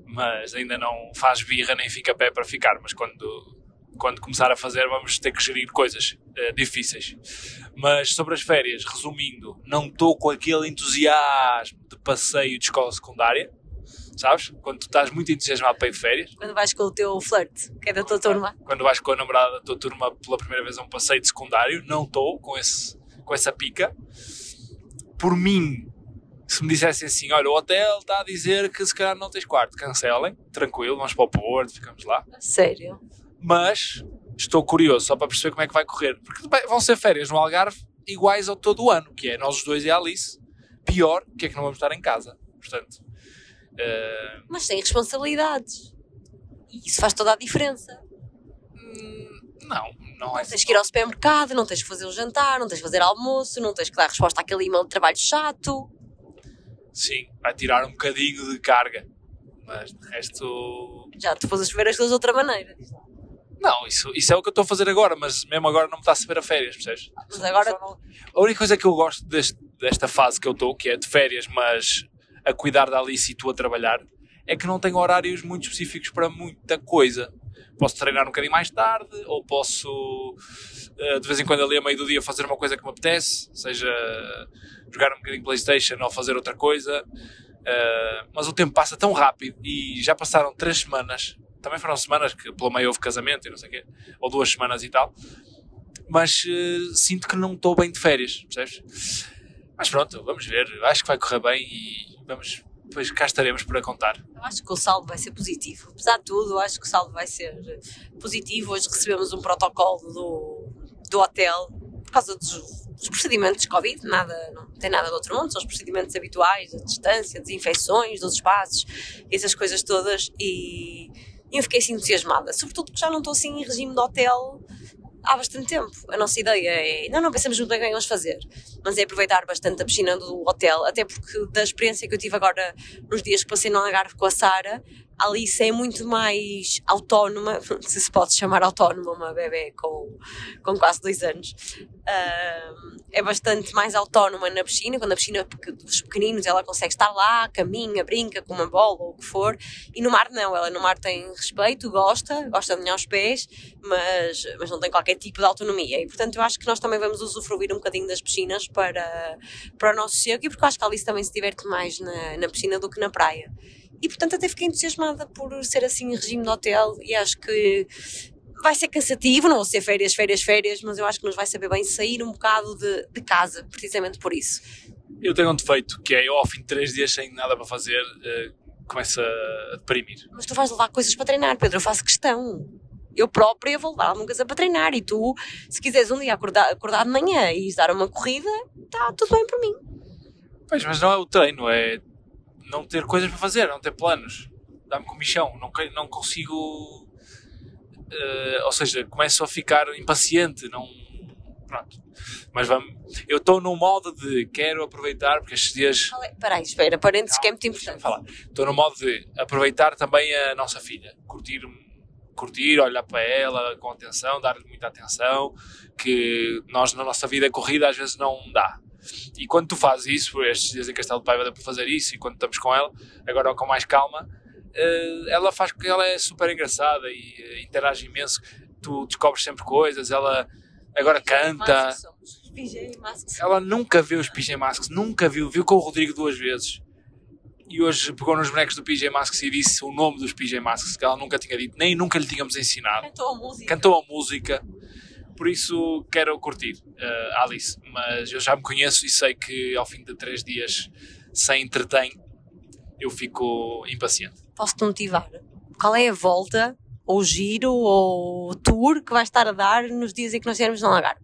mas ainda não faz birra nem fica pé para ficar. Mas quando, quando começar a fazer, vamos ter que gerir coisas uh, difíceis. Mas sobre as férias, resumindo, não estou com aquele entusiasmo de passeio de escola secundária. Sabes? Quando tu estás muito entusiasmado para ir de férias. Quando vais com o teu flirt, que é da tua turma. Quando vais com a namorada da tua turma pela primeira vez a um passeio de secundário, não estou com, esse, com essa pica por mim, se me dissessem assim, olha, o hotel está a dizer que se calhar não tens quarto, cancelem, tranquilo, vamos para o Porto, ficamos lá. Sério? Mas estou curioso só para perceber como é que vai correr, porque vão ser férias no Algarve iguais ao todo o ano, que é nós os dois e a Alice. Pior, que é que não vamos estar em casa. Portanto. Uh... Mas sem responsabilidades. E isso faz toda a diferença. Hum, não, não é. Tens que ir ao supermercado, não tens que fazer o jantar, não tens que fazer almoço, não tens que dar resposta àquele e-mail de trabalho chato. Sim, vai tirar um bocadinho de carga. Mas de resto. Já pôs a chover as coisas de outra maneira. Não, isso, isso é o que eu estou a fazer agora, mas mesmo agora não me está a saber a férias, percebes? Mas agora. A única coisa que eu gosto deste, desta fase que eu estou, que é de férias, mas a cuidar da Alice e tu a trabalhar, é que não tenho horários muito específicos para muita coisa posso treinar um bocadinho mais tarde, ou posso eh, de vez em quando ali a meio do dia fazer uma coisa que me apetece, seja jogar um bocadinho Playstation ou fazer outra coisa. Eh, mas o tempo passa tão rápido e já passaram três semanas, também foram semanas que pelo meio houve casamento e não sei o quê, ou duas semanas e tal, mas uh, sinto que não estou bem de férias, percebes? Mas pronto, vamos ver, acho que vai correr bem e vamos depois cá estaremos para contar. Eu acho que o saldo vai ser positivo. Apesar de tudo, eu acho que o saldo vai ser positivo. Hoje recebemos um protocolo do, do hotel por causa dos, dos procedimentos de Covid, nada, não tem nada de outro mundo, são os procedimentos habituais, a distância, desinfecções dos espaços, essas coisas todas. E, e eu fiquei assim entusiasmada, sobretudo porque já não estou assim em regime de hotel há bastante tempo. A nossa ideia é. Não, não pensamos muito bem o que vamos fazer, mas é aproveitar bastante a piscina do hotel, até porque da experiência que eu tive agora nos dias que passei no Algarve com a Sara, a Alice é muito mais autónoma, (laughs) se se pode chamar autónoma uma bebê com, com quase dois anos. Uh, é bastante mais autónoma na piscina, quando a piscina dos pequeninos ela consegue estar lá, caminha, brinca com uma bola ou o que for, e no mar não, ela no mar tem respeito, gosta, gosta de banhar os pés, mas, mas não tem qualquer tipo de autonomia, e portanto eu acho que nós também vamos usufruir um bocadinho das piscinas para, para o nosso sossego, e porque eu acho que a Alice também se diverte mais na, na piscina do que na praia. E portanto até fiquei entusiasmada por ser assim regime de hotel e acho que vai ser cansativo, não vou ser férias, férias, férias, mas eu acho que nos vai saber bem sair um bocado de, de casa, precisamente por isso. Eu tenho um defeito, que é eu ao fim de três dias sem nada para fazer, uh, começo a deprimir. Mas tu vais levar coisas para treinar, Pedro, eu faço questão. Eu própria vou levar alguma coisa para treinar e tu, se quiseres um dia acordar, acordar de manhã e dar uma corrida, está tudo bem para mim. Pois, mas não é o treino, é não ter coisas para fazer, não ter planos. Dá-me comichão, não, não consigo uh, ou seja, começo a ficar impaciente, não. Pronto. Mas vamos. Eu estou num modo de quero aproveitar, porque estes dias. Espera aí, espera, parênteses que é muito importante. Estou no modo de aproveitar também a nossa filha, curtir, curtir, olhar para ela com atenção, dar-lhe muita atenção, que nós na nossa vida corrida às vezes não dá. E quando tu fazes isso, estes dias em Castelo de Paiva dá para fazer isso, e quando estamos com ela, agora com mais calma, uh, ela faz que ela é super engraçada e uh, interage imenso. Tu descobres sempre coisas, ela agora canta. Ela nunca viu os PJ Masks, nunca viu, viu com o Rodrigo duas vezes. E hoje pegou nos bonecos do PJ Masks e disse o nome dos PJ Masks, que ela nunca tinha dito, nem nunca lhe tínhamos ensinado. Cantou a música. Cantou a música. Por isso quero curtir uh, Alice, mas eu já me conheço e sei que ao fim de três dias sem entretém, eu fico impaciente posso-te motivar? Qual é a volta, ou giro, ou tour que vai estar a dar nos dias em que nós estivermos no Algarve?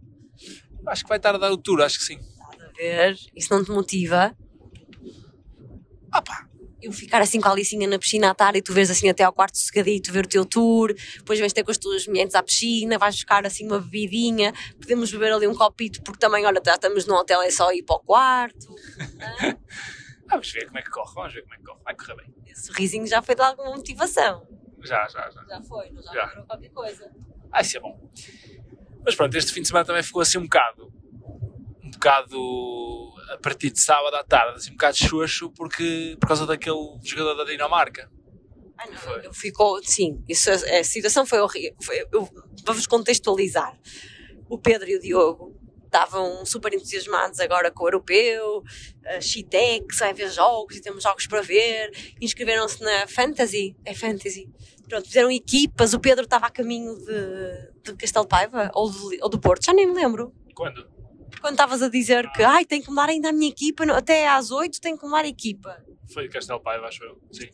Acho que vai estar a dar o tour, acho que sim. Estás a ver? Isso não te motiva? Ah pá, eu ficar assim com a Alicinha na piscina à tarde e tu vês assim até ao quarto sossegadito ver o teu tour, depois vens ter com as tuas mulheres à piscina, vais buscar assim uma bebidinha, podemos beber ali um copito porque também, olha, já estamos no hotel, é só ir para o quarto. (laughs) Vamos ver como é que corre, vamos ver como é que corre, vai correr bem. Esse sorrisinho já foi de alguma motivação. Já, já, já. Já foi, não já, já. qualquer coisa. Ah, isso é bom. Mas pronto, este fim de semana também ficou assim um bocado. Um bocado a partir de sábado à tarde, assim um bocado xoxo porque, por causa daquele jogador da Dinamarca. Ah, não, ficou, sim, isso, a, a situação foi horrível. Foi, eu, vamos contextualizar. O Pedro e o Diogo estavam super entusiasmados agora com o europeu, a Chitex, vai ver jogos e temos jogos para ver, inscreveram-se na Fantasy, é Fantasy. Pronto, fizeram equipas, o Pedro estava a caminho de, de Castelo Paiva ou, de, ou do Porto, já nem me lembro. Quando? Quando estavas a dizer que ai, tenho que mudar ainda a minha equipa, até às 8 tenho que mudar a equipa. Foi de Castelo Paiva, acho eu. Sim.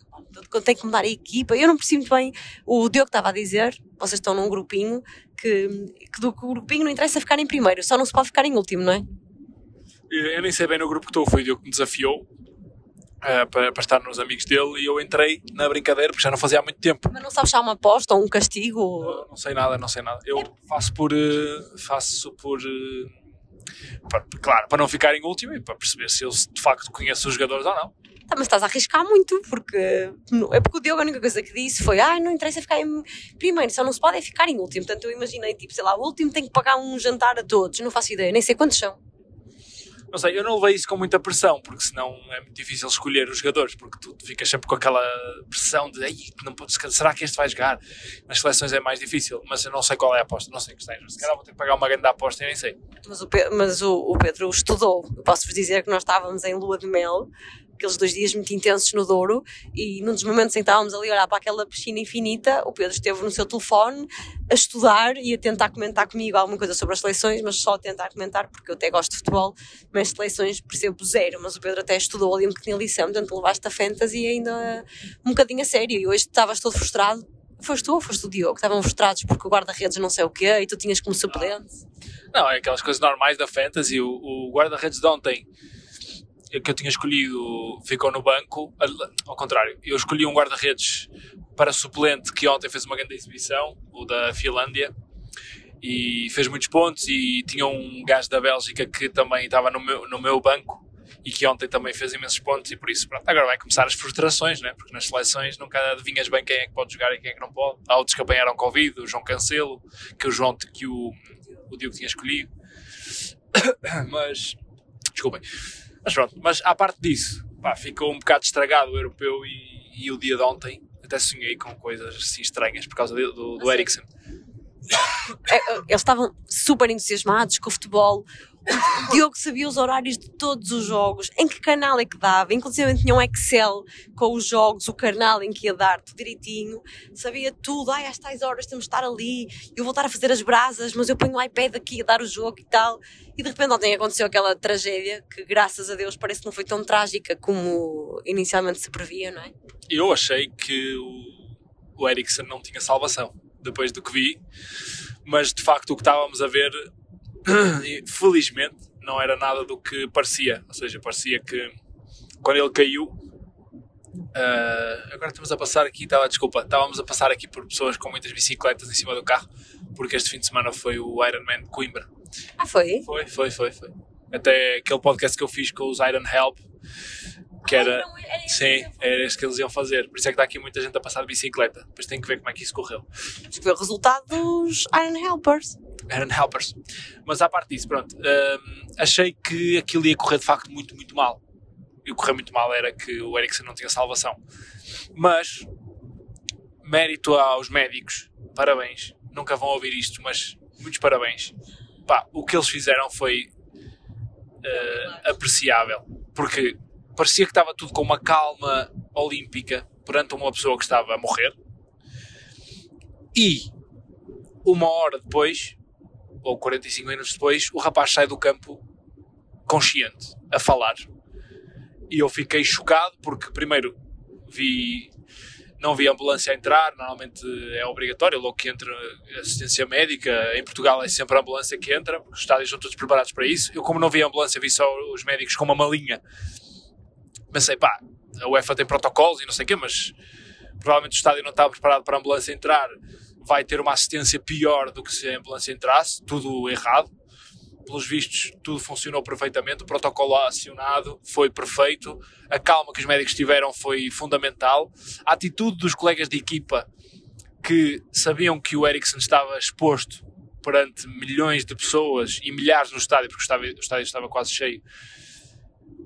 Quando tenho que mudar a equipa, eu não percebo muito bem. O Diogo estava a dizer, vocês estão num grupinho, que, que do grupinho não interessa ficar em primeiro, só não se pode ficar em último, não é? Eu nem sei bem no grupo que estou, foi o Diogo que me desafiou uh, para, para, estar nos amigos dele e eu entrei na brincadeira porque já não fazia há muito tempo. Mas não sabes se há uma aposta ou um castigo? Uh, não sei nada, não sei nada. Eu é. faço por. Uh, faço por. Para, claro, para não ficar em último e para perceber se eu de facto conheço os jogadores ou não. Tá, mas estás a arriscar muito, porque é porque o Diogo a única coisa que disse foi: ah, não interessa ficar em primeiro, só não se pode é ficar em último. Portanto, eu imaginei, tipo, sei lá, o último tem que pagar um jantar a todos, não faço ideia, nem sei quantos são. Não sei, eu não levei isso com muita pressão, porque senão é muito difícil escolher os jogadores, porque tu ficas sempre com aquela pressão de não pode, será que este vai jogar? Nas seleções é mais difícil, mas eu não sei qual é a aposta, não sei que esteja. Se calhar vou ter que pagar uma grande aposta e nem sei. Mas o, Pedro, mas o, o Pedro estudou. Posso-vos dizer que nós estávamos em lua de mel aqueles dois dias muito intensos no Douro e num dos momentos em que estávamos ali a olhar para aquela piscina infinita, o Pedro esteve no seu telefone a estudar e a tentar comentar comigo alguma coisa sobre as seleções, mas só a tentar comentar porque eu até gosto de futebol, mas seleções percebo zero, mas o Pedro até estudou ali um bocadinho a lição, portanto levaste a fantasy ainda um bocadinho a sério e hoje estavas todo frustrado. Foste tu ou foste o Diogo? Estavam frustrados porque o guarda-redes não sei o quê e tu tinhas como suplente? Não, é aquelas coisas normais da fantasy. O, o guarda-redes de ontem que eu tinha escolhido ficou no banco. Ao contrário, eu escolhi um guarda-redes para suplente que ontem fez uma grande exibição, o da Finlândia, e fez muitos pontos. E tinha um gajo da Bélgica que também estava no meu, no meu banco e que ontem também fez imensos pontos e por isso pronto, agora vai começar as frustrações, né? porque nas seleções nunca adivinhas bem quem é que pode jogar e quem é que não pode. Há outros que apanharam Covid, o João Cancelo, que o João que o, o Diogo tinha escolhido. (coughs) mas desculpem. Mas pronto, mas à parte disso, pá, ficou um bocado estragado o europeu e, e o dia de ontem. Até sonhei com coisas assim estranhas por causa do, do, do Eriksen. É, Eles estavam super entusiasmados com o futebol. Diogo sabia os horários de todos os jogos, em que canal é que dava, inclusive tinha um Excel com os jogos, o canal em que ia dar, tudo direitinho, sabia tudo, ai, às tais horas temos de estar ali, eu vou estar a fazer as brasas, mas eu ponho o iPad aqui a dar o jogo e tal, e de repente ontem aconteceu aquela tragédia, que graças a Deus parece que não foi tão trágica como inicialmente se previa, não é? Eu achei que o, o Eriksen não tinha salvação, depois do que vi, mas de facto o que estávamos a ver felizmente não era nada do que parecia. Ou seja, parecia que quando ele caiu. Uh, agora estamos a passar aqui, estava, desculpa, estávamos a passar aqui por pessoas com muitas bicicletas em cima do carro, porque este fim de semana foi o Ironman de Coimbra. Ah, foi? Foi, foi, foi, foi. Até aquele podcast que eu fiz com os Iron Help, que era. Ai, não, era sim, era isso que eles iam fazer. Por isso é que está aqui muita gente a passar de bicicleta. Depois tem que ver como é que isso correu. Isto foi o resultado dos Iron Helpers. Iron Helpers. Mas à parte disso, pronto, hum, achei que aquilo ia correr de facto muito, muito mal. E o correr muito mal era que o Eriksen não tinha salvação. Mas, mérito aos médicos, parabéns. Nunca vão ouvir isto, mas muitos parabéns. Pá, o que eles fizeram foi uh, apreciável. Porque parecia que estava tudo com uma calma olímpica perante uma pessoa que estava a morrer. E uma hora depois, ou 45 minutos depois, o rapaz sai do campo consciente, a falar. E eu fiquei chocado porque, primeiro, vi. Não vi ambulância entrar, normalmente é obrigatório, logo que entra assistência médica. Em Portugal é sempre a ambulância que entra, porque os estádios estão todos preparados para isso. Eu, como não vi ambulância, vi só os médicos com uma malinha. Pensei, pá, a UEFA tem protocolos e não sei o quê, mas provavelmente o estádio não estava preparado para a ambulância entrar vai ter uma assistência pior do que se a ambulância entrasse, tudo errado. Pelos vistos, tudo funcionou perfeitamente, o protocolo acionado foi perfeito, a calma que os médicos tiveram foi fundamental, a atitude dos colegas de equipa que sabiam que o Eriksen estava exposto perante milhões de pessoas e milhares no estádio, porque o estádio, o estádio estava quase cheio,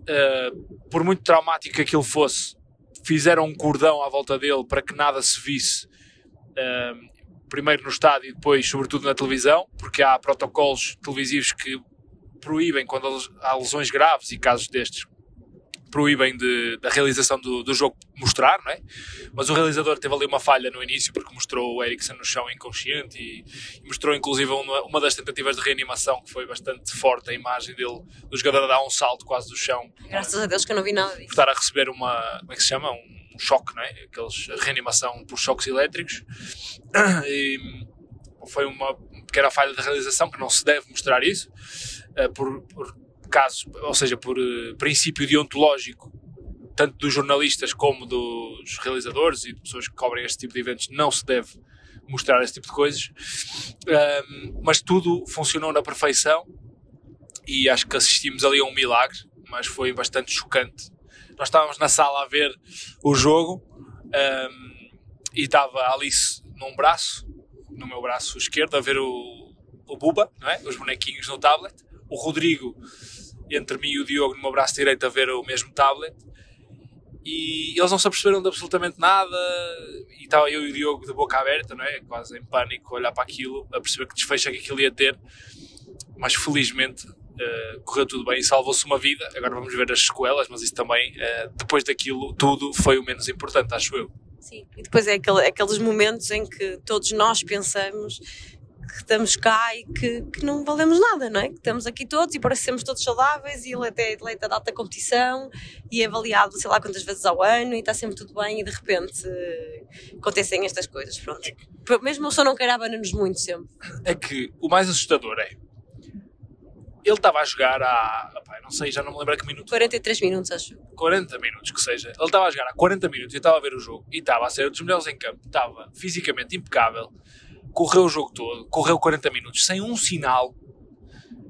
uh, por muito traumático que aquilo fosse, fizeram um cordão à volta dele para que nada se visse uh, primeiro no estádio e depois, sobretudo, na televisão, porque há protocolos televisivos que proíbem, quando há lesões graves e casos destes, proíbem de, da realização do, do, jogo mostrar, não é? Mas o realizador teve ali uma falha no início porque mostrou o Eriksen no chão inconsciente e, e mostrou inclusive uma, uma, das tentativas de reanimação que foi bastante forte a imagem dele, do jogador a dar um salto quase do chão. Graças a Deus que eu não vi nada disso. Estar a receber uma, como é que se chama? Um, um choque, não é? Aqueles reanimação por choques elétricos. (clears throat) E foi uma pequena falha de realização que não se deve mostrar isso eh, por, por ou seja, por uh, princípio deontológico tanto dos jornalistas como dos realizadores e de pessoas que cobrem este tipo de eventos não se deve mostrar esse tipo de coisas um, mas tudo funcionou na perfeição e acho que assistimos ali a um milagre mas foi bastante chocante nós estávamos na sala a ver o jogo um, e estava a Alice num braço, no meu braço esquerdo, a ver o, o Buba, não é? os bonequinhos no tablet. O Rodrigo, entre mim e o Diogo, no meu braço direito, a ver o mesmo tablet. E eles não se aperceberam de absolutamente nada. E estava eu e o Diogo de boca aberta, não é? quase em pânico, a olhar para aquilo, a perceber que desfecho é que aquilo ia ter. Mas felizmente Uh, correu tudo bem e salvou-se uma vida. Agora vamos ver as sequelas, mas isso também, uh, depois daquilo, tudo foi o menos importante, acho eu. Sim, e depois é aquele, aqueles momentos em que todos nós pensamos que estamos cá e que, que não valemos nada, não é? Que estamos aqui todos e parecemos todos saudáveis e ele até é atleta de alta competição e é avaliado sei lá quantas vezes ao ano e está sempre tudo bem e de repente acontecem estas coisas, pronto. Mesmo o som não queira nos muito sempre. É que o mais assustador é ele estava a jogar há, opa, não sei, já não me lembro a que minuto. 43 minutos, acho. 40 minutos, que seja. Ele estava a jogar há 40 minutos e estava a ver o jogo e estava a ser um dos melhores em campo. Estava fisicamente impecável, correu o jogo todo, correu 40 minutos sem um sinal.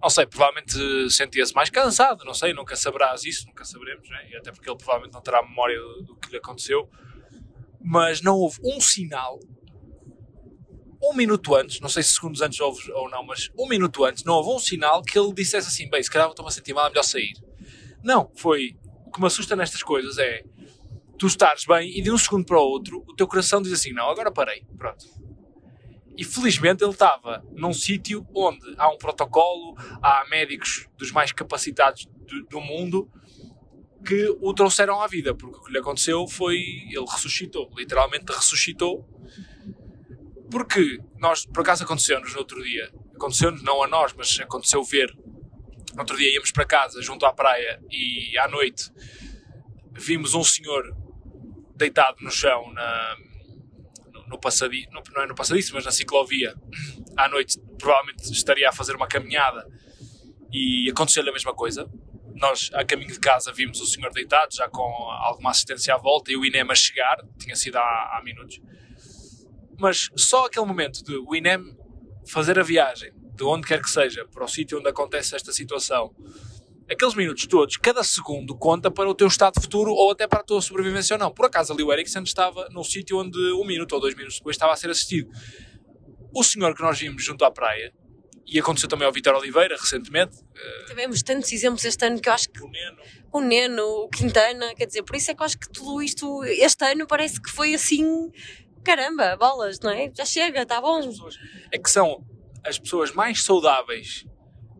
não sei, provavelmente sentia-se mais cansado, não sei, nunca saberás isso, nunca saberemos, né? até porque ele provavelmente não terá memória do, do que lhe aconteceu, mas não houve um sinal, um minuto antes, não sei se segundos antes houve ou não, mas um minuto antes, não houve um sinal que ele dissesse assim, bem, se calhar estou-me a sentir mal, é melhor sair. Não, foi, o que me assusta nestas coisas é, tu estares bem e de um segundo para o outro, o teu coração diz assim, não, agora parei, pronto e felizmente ele estava num sítio onde há um protocolo, há médicos dos mais capacitados do, do, mundo que o trouxeram à vida, porque o que lhe aconteceu foi ele ressuscitou, literalmente ressuscitou. Porque nós, por acaso aconteceu-nos no outro dia, aconteceu-nos não a nós, mas aconteceu ver. No outro dia íamos para casa, junto à praia, e à noite vimos um senhor deitado no chão na, no passadiço, não é no passadiço, mas na ciclovia, à noite provavelmente estaria a fazer uma caminhada e aconteceu-lhe a mesma coisa. Nós, a caminho de casa, vimos o senhor deitado, já com alguma assistência à volta, e o INEM a chegar, tinha sido há, há minutos. Mas só aquele momento de o INEM fazer a viagem, de onde quer que seja, para o sítio onde acontece esta situação, aqueles minutos todos, cada segundo conta para o teu estado futuro ou até para a tua sobrevivência ou não. Por acaso ali o Ericsson estava num sítio onde um minuto ou dois minutos depois estava a ser assistido. O senhor que nós vimos junto à praia, e aconteceu também ao Vitor Oliveira recentemente. Eh, Tivemos tantos exemplos este ano que eu acho que. O Neno. O Neno, o Quintana, quer dizer, por isso é que eu acho que tudo isto, este ano parece que foi assim. Caramba, bolas, não é? Já chega, está bom. É que são as pessoas mais saudáveis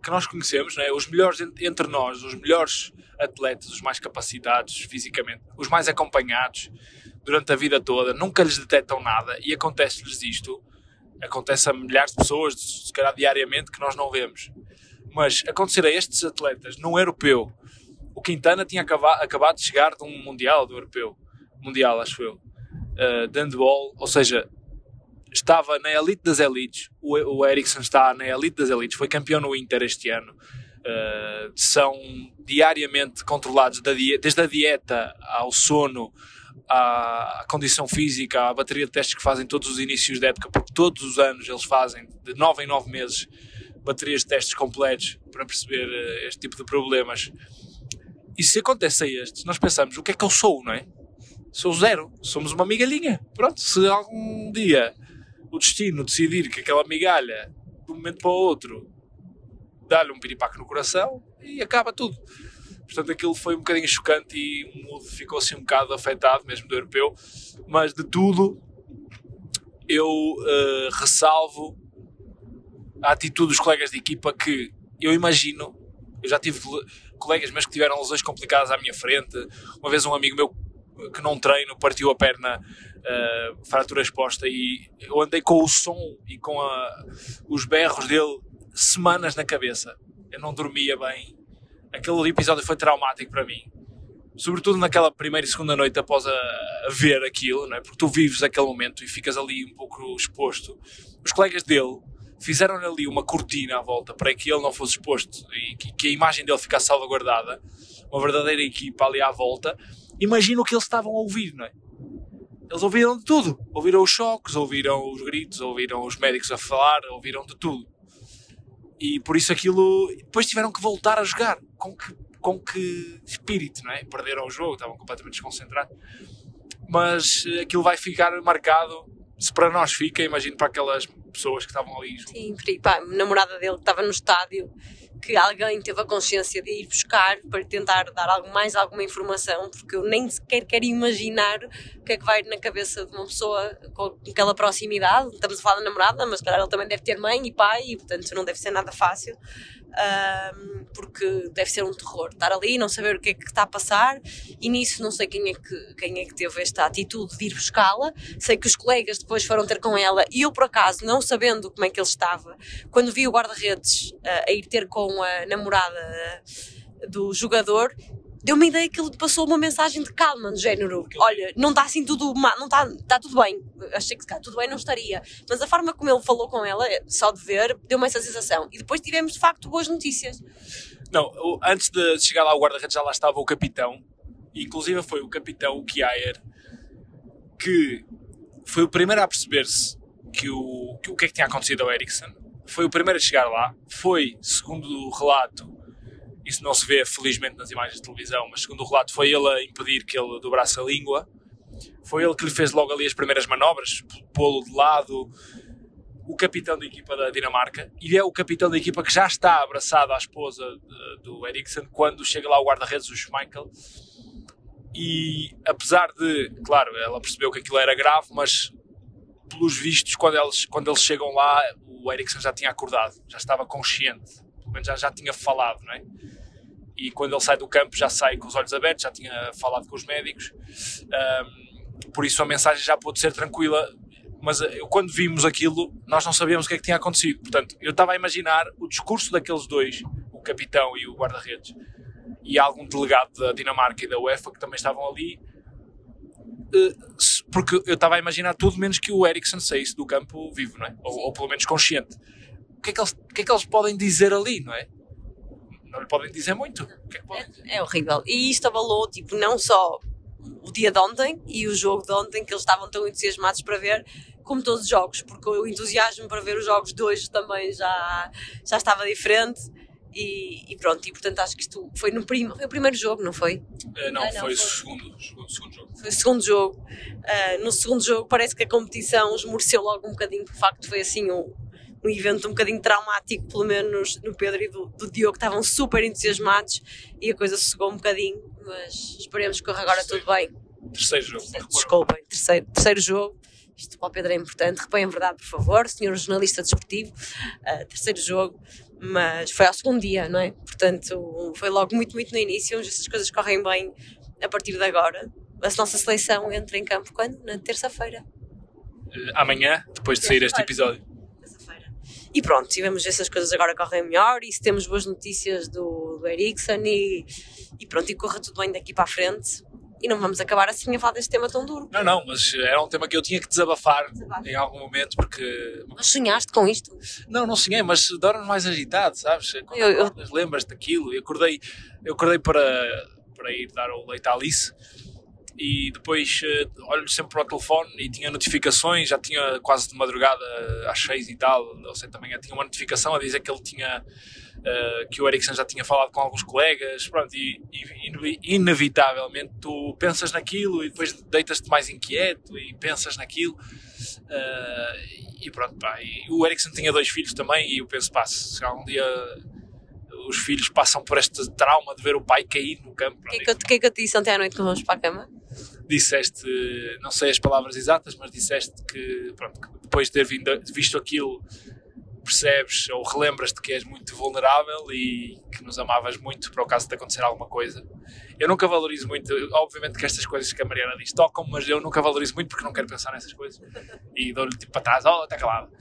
que nós conhecemos, não é? os melhores entre nós, os melhores atletas, os mais capacitados fisicamente, os mais acompanhados durante a vida toda, nunca lhes detectam nada e acontece-lhes isto. Acontece a milhares de pessoas, se calhar diariamente, que nós não vemos. Mas acontecer a estes atletas num europeu, o Quintana tinha acabado, acabado de chegar de um Mundial, do europeu, Mundial, acho eu, uh, de handball, ou seja, estava na elite das elites, o, o está na elite das elites, foi campeão no Inter este ano. Uh, são diariamente controlados da desde a dieta ao sono, à, condição física, à bateria de testes que fazem todos os inícios da época, porque todos os anos eles fazem, de 9 em 9 meses, baterias de testes completos para perceber uh, este tipo de problemas. E se acontece a estes, nós pensamos, o que é que eu sou, não é? Sou zero, somos uma migalhinha. Pronto, se algum dia o destino decidir que aquela migalha, de um momento para o outro, dá-lhe um piripaque no coração e acaba tudo. Portanto, aquilo foi um bocadinho chocante e o mundo ficou assim um bocado afetado, mesmo do europeu. Mas de tudo, eu uh, ressalvo a atitude dos colegas de equipa que eu imagino. Eu já tive colegas meus que tiveram lesões complicadas à minha frente. Uma vez um amigo meu que não treino partiu a perna uh, fratura exposta e eu andei com o som e com a, os berros dele semanas na cabeça. Eu não dormia bem. Aquele episódio foi traumático para mim. Sobretudo naquela primeira e segunda noite após a, a ver aquilo, não é? porque tu vives aquele momento e ficas ali um pouco exposto. Os colegas dele fizeram ali uma cortina à volta para que ele não fosse exposto e que, que a imagem dele ficasse salvaguardada. Uma verdadeira equipa ali à volta. Imagina o que eles estavam a ouvir, não é? eles ouviram de tudo. Ouviram os choques, ouviram os gritos, ouviram os médicos a falar, ouviram de tudo. E por isso aquilo. Depois tiveram que voltar a jogar. Com que, com que espírito, não é? Perderam o jogo, estavam completamente desconcentrados. Mas eh, aquilo vai ficar marcado. Se para nós fica, imagino para aquelas pessoas que estavam ali. Sim, pá, a namorada dele que estava no estádio que alguém teve a consciência de ir buscar para tentar dar algo, mais alguma informação, porque eu nem sequer quero imaginar o que é que vai na cabeça de uma pessoa com aquela proximidade. Estamos a falar da namorada, mas calhar ele também deve ter mãe e pai, e portanto não deve ser nada fácil um, porque deve ser um terror estar ali, não saber o que é que está a passar, e nisso não sei quem é que, quem é que teve esta atitude de ir buscá-la. Sei que os colegas depois foram ter com ela, e eu por acaso, não sabendo como é que ele estava, quando vi o guarda-redes uh, a ir ter com a namorada do jogador, deu-me a ideia que ele passou uma mensagem de calma, do género: olha, não está assim tudo mal, não está tá tudo bem. Achei que cá, tudo bem não estaria. Mas a forma como ele falou com ela, só de ver, deu-me essa sensação. E depois tivemos de facto boas notícias. Não, antes de chegar lá ao guarda-redes já lá estava o capitão, inclusive foi o capitão, o Kiaer, que foi o primeiro a perceber-se que o, que o que é que tinha acontecido ao Ericsson. foi o primeiro a chegar lá, foi, segundo o relato, isso não se vê felizmente nas imagens de televisão, mas segundo o relato foi ele a impedir que ele dobrasse a língua, foi ele que lhe fez logo ali as primeiras manobras, pô-lo de lado, o capitão da equipa da Dinamarca, e é o capitão da equipa que já está abraçado à esposa de, do Eriksen quando chega lá o guarda-redes, o Schmeichel, e apesar de, claro, ela percebeu que aquilo era grave, mas pelos vistos, quando eles, quando eles chegam lá, o Eriksen já tinha acordado, já estava consciente, pelo menos já, já tinha falado, não é? E quando ele sai do campo, já sai com os olhos abertos, já tinha falado com os médicos, um, por isso a mensagem já pôde ser tranquila. Mas eu, quando vimos aquilo, nós não sabíamos o que é que tinha acontecido. Portanto, eu estava a imaginar o discurso daqueles dois, o capitão e o guarda-redes, e algum delegado da Dinamarca e da UEFA que também estavam ali, eh, porque eu estava a imaginar tudo menos que o Ericsson saísse do campo vivo, não é? Ou, ou pelo menos consciente. O que, é que eles, o que é que eles podem dizer ali, não é? Não lhe podem dizer muito. Que é, que é, é, horrível. E isto abalou, tipo, não só o dia de ontem e o jogo de ontem, que eles estavam tão entusiasmados para ver, como todos os jogos, porque o entusiasmo para ver os jogos de hoje também já, já estava diferente. E, e, pronto, e portanto acho que isto foi no prim foi o primeiro jogo, não foi? Uh, não, ah, não, foi, o segundo, segundo, segundo, jogo. Foi o segundo jogo. Uh, no segundo jogo parece que a competição esmoreceu logo um bocadinho, de facto foi assim um, um evento um bocadinho traumático, pelo menos no Pedro e do, do Diogo, que estavam super entusiasmados e a coisa sossegou um bocadinho, mas esperemos que corra agora terceiro, tudo bem. Terceiro jogo. Desculpem, terceiro, terceiro jogo. Isto para o Pedro é importante, repõe a verdade, por favor, senhor jornalista desportivo. Uh, terceiro jogo mas foi ao segundo dia, não é? Portanto, foi logo muito, muito no início, essas coisas correm bem a partir de agora. A nossa seleção entra em campo quando? Na terça-feira. Uh, amanhã, depois de sair este episódio. E pronto, tivemos essas coisas agora correm melhor e se temos boas notícias do, do Ericsson e, e pronto, e corra tudo bem daqui para a frente e não vamos acabar assim a falar deste tema tão duro. Não, não, mas era um tema que eu tinha que desabafar em algum momento porque. Mas sonhaste com isto? Não, não sonhei, mas dorme mais agitado, sabes? Quando eu, eu... lembras daquilo. Eu acordei, eu acordei para, para ir dar o leite à Alice e depois uh, olho sempre para o telefone e tinha notificações, já tinha quase de madrugada às seis e tal, ou seja, também tinha uma notificação a dizer que ele tinha uh, que o Ericsson já tinha falado com alguns colegas, pronto, e, e inevitavelmente tu pensas naquilo e depois deitas-te mais inquieto e pensas naquilo. Uh, e pronto, pá, e o Ericsson tinha dois filhos também e eu penso, pá, se algum dia os filhos passam por este trauma de ver o pai cair no campo. O que, é que, que, é que eu te disse ontem à noite que vamos para a cama? Disseste, não sei as palavras exatas, mas disseste que, pronto, que depois de ter vindo, visto aquilo percebes ou relembras-te que és muito vulnerável e que nos amavas muito para o caso de acontecer alguma coisa. Eu nunca valorizo muito, obviamente que estas coisas que a Mariana diz tocam, mas eu nunca valorizo muito porque não quero pensar nessas coisas. E dou-lhe tipo para trás, oh, está calado.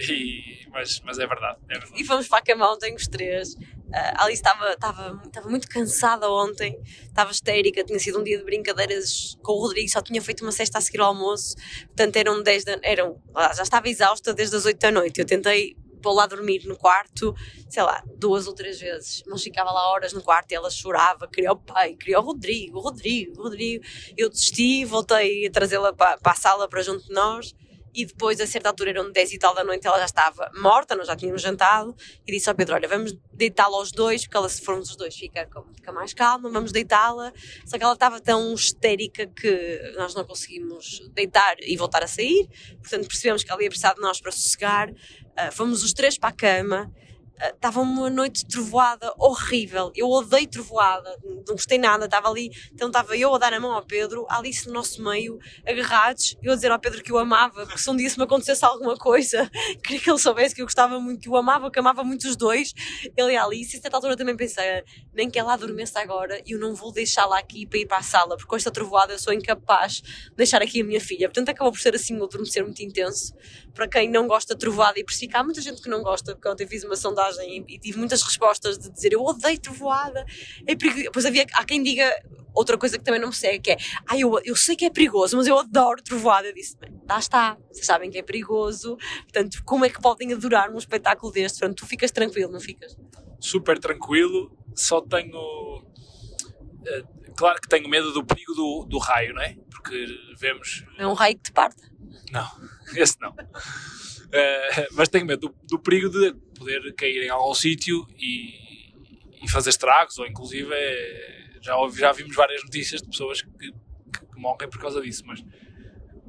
E, mas, mas é verdade, é verdade. E fomos para a cama ontem os três. Uh, a Alice estava, estava, estava muito cansada ontem, estava histérica, tinha sido um dia de brincadeiras com o Rodrigo, só tinha feito uma cesta a seguir ao almoço, portanto eram 10 da, eram, já estava exausta desde as 8 da noite. Eu tentei pô lá dormir no quarto, sei lá, duas ou três vezes. Mas ficava lá horas no quarto e ela chorava, queria o pai, queria o Rodrigo, o Rodrigo, o Rodrigo. Eu desisti, voltei a trazê-la para, para a sala para junto de nós e depois, a certa altura, eram 10 e tal da noite, ela já estava morta, nós já tínhamos jantado, e disse ao Pedro: Olha, vamos deitá-la aos dois, porque ela, se formos os dois, fica, fica mais calma, vamos deitá-la. Só que ela estava tão histérica que nós não conseguimos deitar e voltar a sair, portanto, percebemos que ela ia precisar de nós para sossegar. Uh, fomos os três para a cama estava uma noite trovoada horrível. Eu odeio trovoada, não gostei nada. Estava ali, então estava eu a dar a mão ao Pedro, a Alice no nosso meio, agarrados, eu a dizer ao Pedro que o amava, porque se um dia se me acontecesse alguma coisa, (laughs) queria que ele soubesse que eu gostava muito, que o amava, que amava muito os dois, ele e a Alice. E a certa altura também pensei, nem que ela adormeça agora, eu não vou deixá-la aqui para ir para a sala, porque com esta trovoada eu sou incapaz de deixar aqui a minha filha. Portanto, acabou por ser assim um adormecer muito intenso. Para quem não gosta de trovoada e percebi que há muita gente que não gosta, porque ontem fiz uma sondagem e, e, tive muitas respostas de dizer eu odeio trovoada, é perigoso. Depois havia, há quem diga outra coisa que também não me segue, que é ah, eu, eu sei que é perigoso, mas eu adoro trovoada. Eu disse, lá está, vocês sabem que é perigoso, portanto, como é que podem adorar um espetáculo deste? Portanto, tu ficas tranquilo, não ficas? Super tranquilo, só tenho. Uh, claro que tenho medo do perigo do, do raio, não é? Porque vemos. É um raio que te parte? Não, (laughs) esse não. Uh, mas tenho medo do, do, perigo de poder cair em algum sítio e, e, fazer estragos, ou inclusive é, já, já vimos várias notícias de pessoas que, que, que, morrem por causa disso, mas,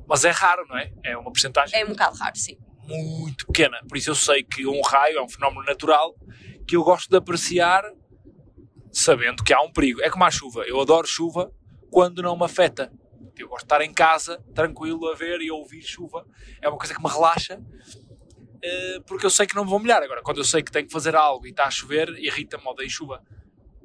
mas é raro, não é? É uma porcentagem. É um bocado raro, sim. Muito pequena. Por isso eu sei que um raio é um fenómeno natural que eu gosto de apreciar sabendo que há um perigo. É como a chuva. Eu adoro chuva quando não me afeta. Eu gosto de estar em casa, tranquilo, a ver e a ouvir chuva. É uma coisa que me relaxa, eh, porque eu sei que não me vou molhar. Agora, quando eu sei que tenho que fazer algo e está a chover, irrita-me, odeio chuva.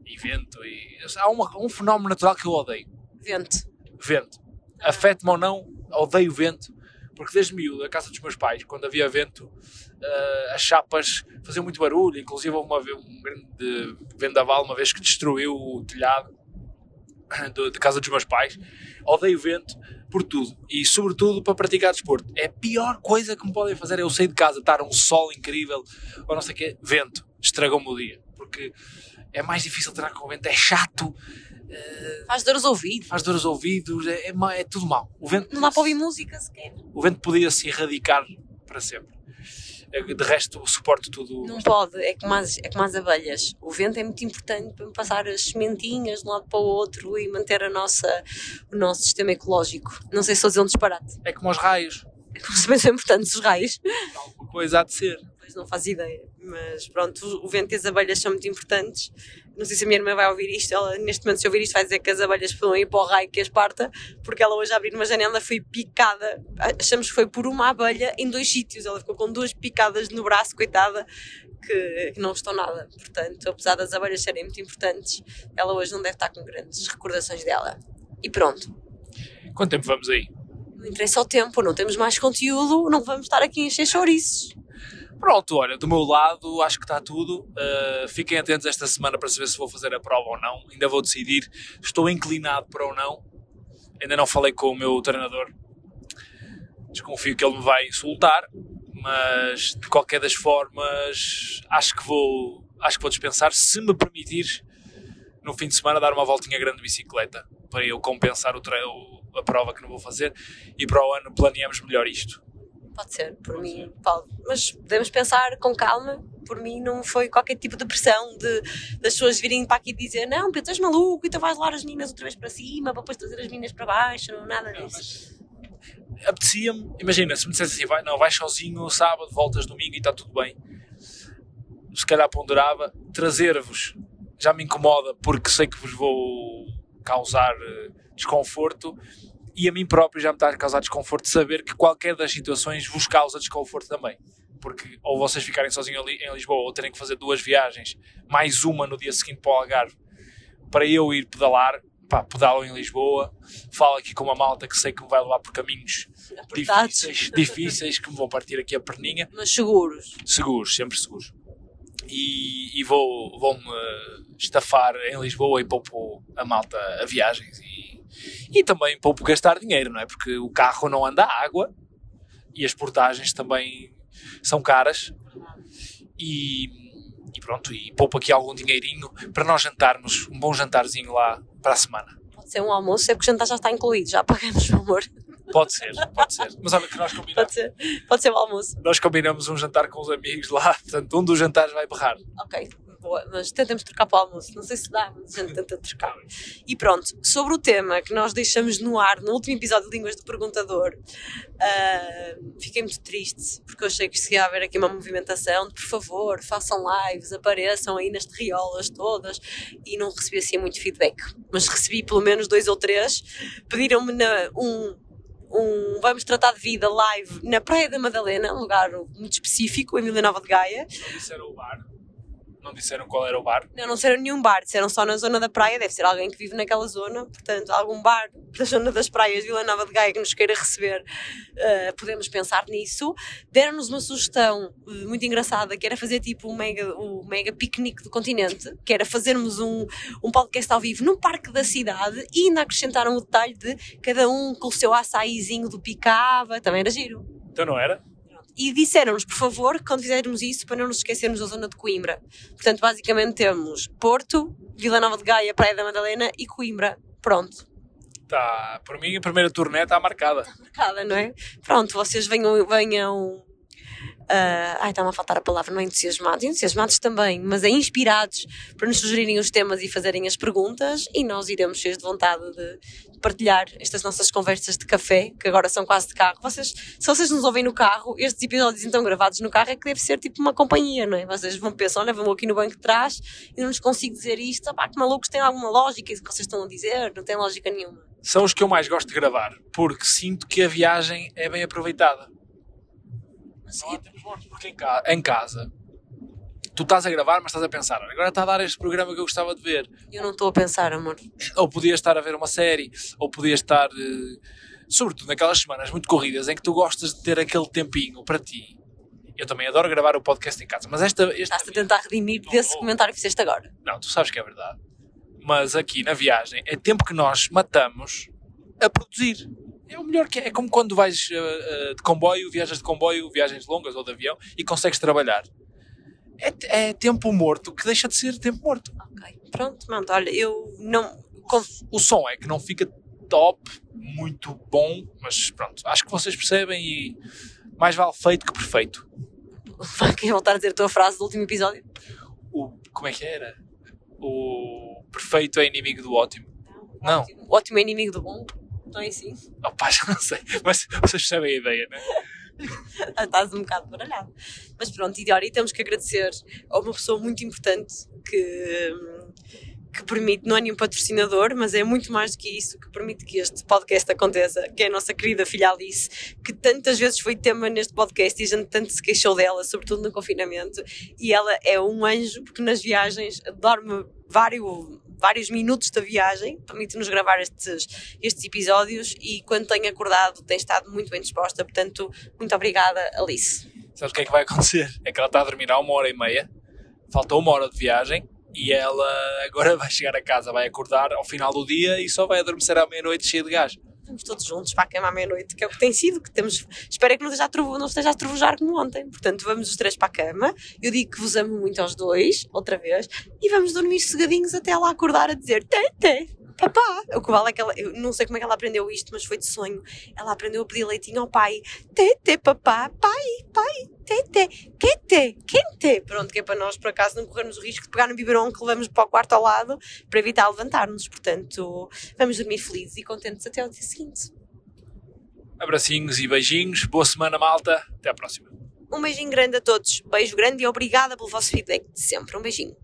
E vento. E... Há uma, um fenómeno natural que eu odeio. Vento. Vento. Afeta-me ou não, odeio vento. Porque desde miúdo, a casa dos meus pais, quando havia vento, uh, as chapas faziam muito barulho. Inclusive, houve uma, um grande vendaval uma vez que destruiu o telhado (coughs) da casa dos meus pais. Odeio vento por tudo e, sobretudo, para praticar desporto. É a pior coisa que me podem fazer. Eu sair de casa, estar um sol incrível ou não sei o quê, vento, estragou-me o dia. Porque é mais difícil treinar com vento, é chato. Uh, faz dor aos ouvidos. Faz dor aos ouvidos, é, é, é tudo mal. O vento, não dá para ouvir música sequer. O vento podia se erradicar para sempre. De resto, suporto tudo. Não pode, é como, as, é como as abelhas. O vento é muito importante para passar as sementinhas de um lado para o outro e manter a nossa, o nosso sistema ecológico. Não sei se estou a dizer um disparate. É como os raios. É como se são importantes os raios. Alguma coisa há de ser. Pois não faz ideia. Mas pronto, o vento e as abelhas são muito importantes não sei se a minha irmã vai ouvir isto, ela neste momento se ouvir isto vai dizer que as abelhas foram ir para o raio que as parta, porque ela hoje a abrir uma janela foi picada, achamos que foi por uma abelha em dois sítios, ela ficou com duas picadas no braço, coitada, que, que não estão nada, portanto, apesar das abelhas serem muito importantes, ela hoje não deve estar com grandes recordações dela. E pronto. Quanto tempo vamos aí? Não interessa o tempo, não temos mais conteúdo, não vamos estar aqui a encher chouriços. Pronto, olha, do meu lado acho que está tudo. Uh, fiquem atentos esta semana para saber se vou fazer a prova ou não. Ainda vou decidir. Estou inclinado para ou não. Ainda não falei com o meu treinador. Desconfio que ele me vai insultar, mas de qualquer das formas acho que vou, acho que vou dispensar se me permitir no fim de semana dar uma voltinha grande de bicicleta para eu compensar o a prova que não vou fazer e para o ano planeamos melhor isto. Pode ser, por pode mim, ser. pode. Mas podemos pensar com calma. Por mim, não foi qualquer tipo de pressão de, das pessoas virem para aqui dizer: Não, Pedro, és maluco, então vais levar as meninas outra vez para cima para depois trazer as meninas para baixo. Nada disso. Apetecia-me, imagina, se me dissesse assim: vai, Não, vais sozinho sábado, voltas domingo e está tudo bem. Se calhar ponderava trazer-vos. Já me incomoda porque sei que vos vou causar eh, desconforto e a mim próprio já me está a causar desconforto saber que qualquer das situações vos causa desconforto também. Porque ou vocês ficarem sozinhos ali em Lisboa ou terem que fazer duas viagens, mais uma no dia seguinte para o Algarve, para eu ir pedalar, pá, pedalo em Lisboa, falo aqui com uma malta que sei que me vai levar por caminhos difíceis, (laughs) difíceis, que me vão partir aqui a perninha. Mas seguros. Seguros, sempre seguros. E, e vou, vou-me estafar em Lisboa e poupo a malta a viagens e e também pouco gastar dinheiro, não é? Porque o carro não anda à água e as portagens também são caras. E, e pronto, e poupa aqui algum dinheirinho para nós jantarmos um bom jantarzinho lá para a semana. Pode ser um almoço, é porque o jantar já está incluído, já pagamos o amor. Pode ser, pode ser. Mas olha que nós combinamos. Pode ser, pode ser o almoço. Nós combinamos um jantar com os amigos lá, portanto, um dos jantares vai berrar. Ok, boa, mas tentamos trocar para o almoço. Não sei se dá, mas a gente tenta trocar. E pronto, sobre o tema que nós deixamos no ar no último episódio de Línguas do Perguntador, uh, fiquei muito triste, porque eu achei que se ia haver aqui uma movimentação de por favor, façam lives, apareçam aí nas terriolas todas, e não recebi assim muito feedback. Mas recebi pelo menos dois ou três. Pediram-me um um Vamos Tratar de Vida live na Praia da Madalena, um lugar muito específico, em Vila Nova de Gaia. Não disseram o bar? Não disseram qual era o bar? Não, não disseram nenhum bar, disseram só na zona da praia, deve ser alguém que vive naquela zona, portanto, algum bar da zona das praias Vila Nova de Gaia que nos queira receber, uh, podemos pensar nisso. Deram-nos uma sugestão uh, muito engraçada, que era fazer tipo o mega, o mega piquenique do continente, que era fazermos um, um podcast ao vivo num parque da cidade e ainda acrescentaram o detalhe de cada um com o seu açaizinho do picava, também era giro. Então não era? E disseram-nos, por favor, quando fizermos isso, para não nos esquecermos da zona de Coimbra. Portanto, basicamente temos Porto, Vila Nova de Gaia, Praia da Madalena e Coimbra. Pronto. Tá, por mim a primeira turnê está marcada. Está marcada, não é? Pronto, vocês venham, venham Uh, ai, está-me a faltar a palavra, não é entusiasmados, entusiasmados também, mas é inspirados para nos sugerirem os temas e fazerem as perguntas e nós iremos cheios de vontade de partilhar estas nossas conversas de café, que agora são quase de carro. Vocês, se vocês nos ouvem no carro, estes episódios então gravados no carro é que deve ser tipo uma companhia, não é? Vocês vão pensar, olha, vão aqui no banco de trás e não nos consigo dizer isto, pá, que malucos, tem alguma lógica isso que vocês estão a dizer? Não tem lógica nenhuma. São os que eu mais gosto de gravar, porque sinto que a viagem é bem aproveitada. Sim. Porque em, ca em casa tu estás a gravar, mas estás a pensar, agora está a dar este programa que eu gostava de ver. Eu não estou a pensar, amor. Ou podias estar a ver uma série, ou podias estar, uh, sobretudo naquelas semanas muito corridas em que tu gostas de ter aquele tempinho para ti. Eu também adoro gravar o podcast em casa, mas esta. esta Estás a tentar redimir desse oh, comentário que fizeste agora. Não, tu sabes que é verdade. Mas aqui na viagem é tempo que nós matamos a produzir. É o melhor que é. É como quando vais uh, uh, de comboio, viajas de comboio, viagens longas ou de avião e consegues trabalhar. É, é, tempo morto que deixa de ser tempo morto. Ok, pronto, mano, olha, eu não. O som é que não fica top, muito bom, mas pronto, acho que vocês percebem e mais vale feito que perfeito. Quer voltar a dizer a tua frase do último episódio? O, como é que era? O perfeito é inimigo do ótimo. Não. O ótimo é inimigo do bom. Não é assim? Pá, (laughs) já não sei. Mas vocês percebem a ideia, não é? (laughs) Estás um bocado baralhado. Mas pronto, e e temos que agradecer a uma pessoa muito importante que, que permite, não é nenhum patrocinador, mas é muito mais do que isso, que permite que este podcast aconteça, que é a nossa querida filha Alice, que tantas vezes foi tema neste podcast e a gente tanto se queixou dela, sobretudo no confinamento, e ela é um anjo, porque nas viagens dorme vários vários minutos da viagem, permite-nos gravar estes, estes episódios e quando tem acordado tem estado muito bem disposta, portanto, muito obrigada, Alice. Sabes o que é que vai acontecer? É que ela está a dormir há uma hora e meia, falta uma hora de viagem e ela agora (laughs) vai chegar a casa, vai acordar ao final do dia e só vai adormecer à meia-noite cheia de gás estamos todos juntos para a cama à meia-noite, que é o que tem sido, que temos, espero que não esteja, a trovo, não esteja a como ontem. Portanto, vamos os três para a cama, eu digo que vos amo muito aos dois, outra vez, e vamos dormir cegadinhos até ela acordar a dizer tete, papá. O que vale é que ela, eu não sei como é que ela aprendeu isto, mas foi de sonho. Ela aprendeu a pedir leitinho ao pai, tete, papá, pai, pai, tete, quente, quente. Pronto, que é para nós, por acaso, não corrermos o risco de pegar no biberon que levamos para o quarto ao lado para evitar levantar-nos. Portanto, vamos dormir felizes e contentes até ao dia seguinte. Abracinhos e beijinhos. Boa semana, malta. Até à próxima. Um beijinho grande a todos. Beijo grande e obrigada pelo vosso feedback de sempre. Um beijinho.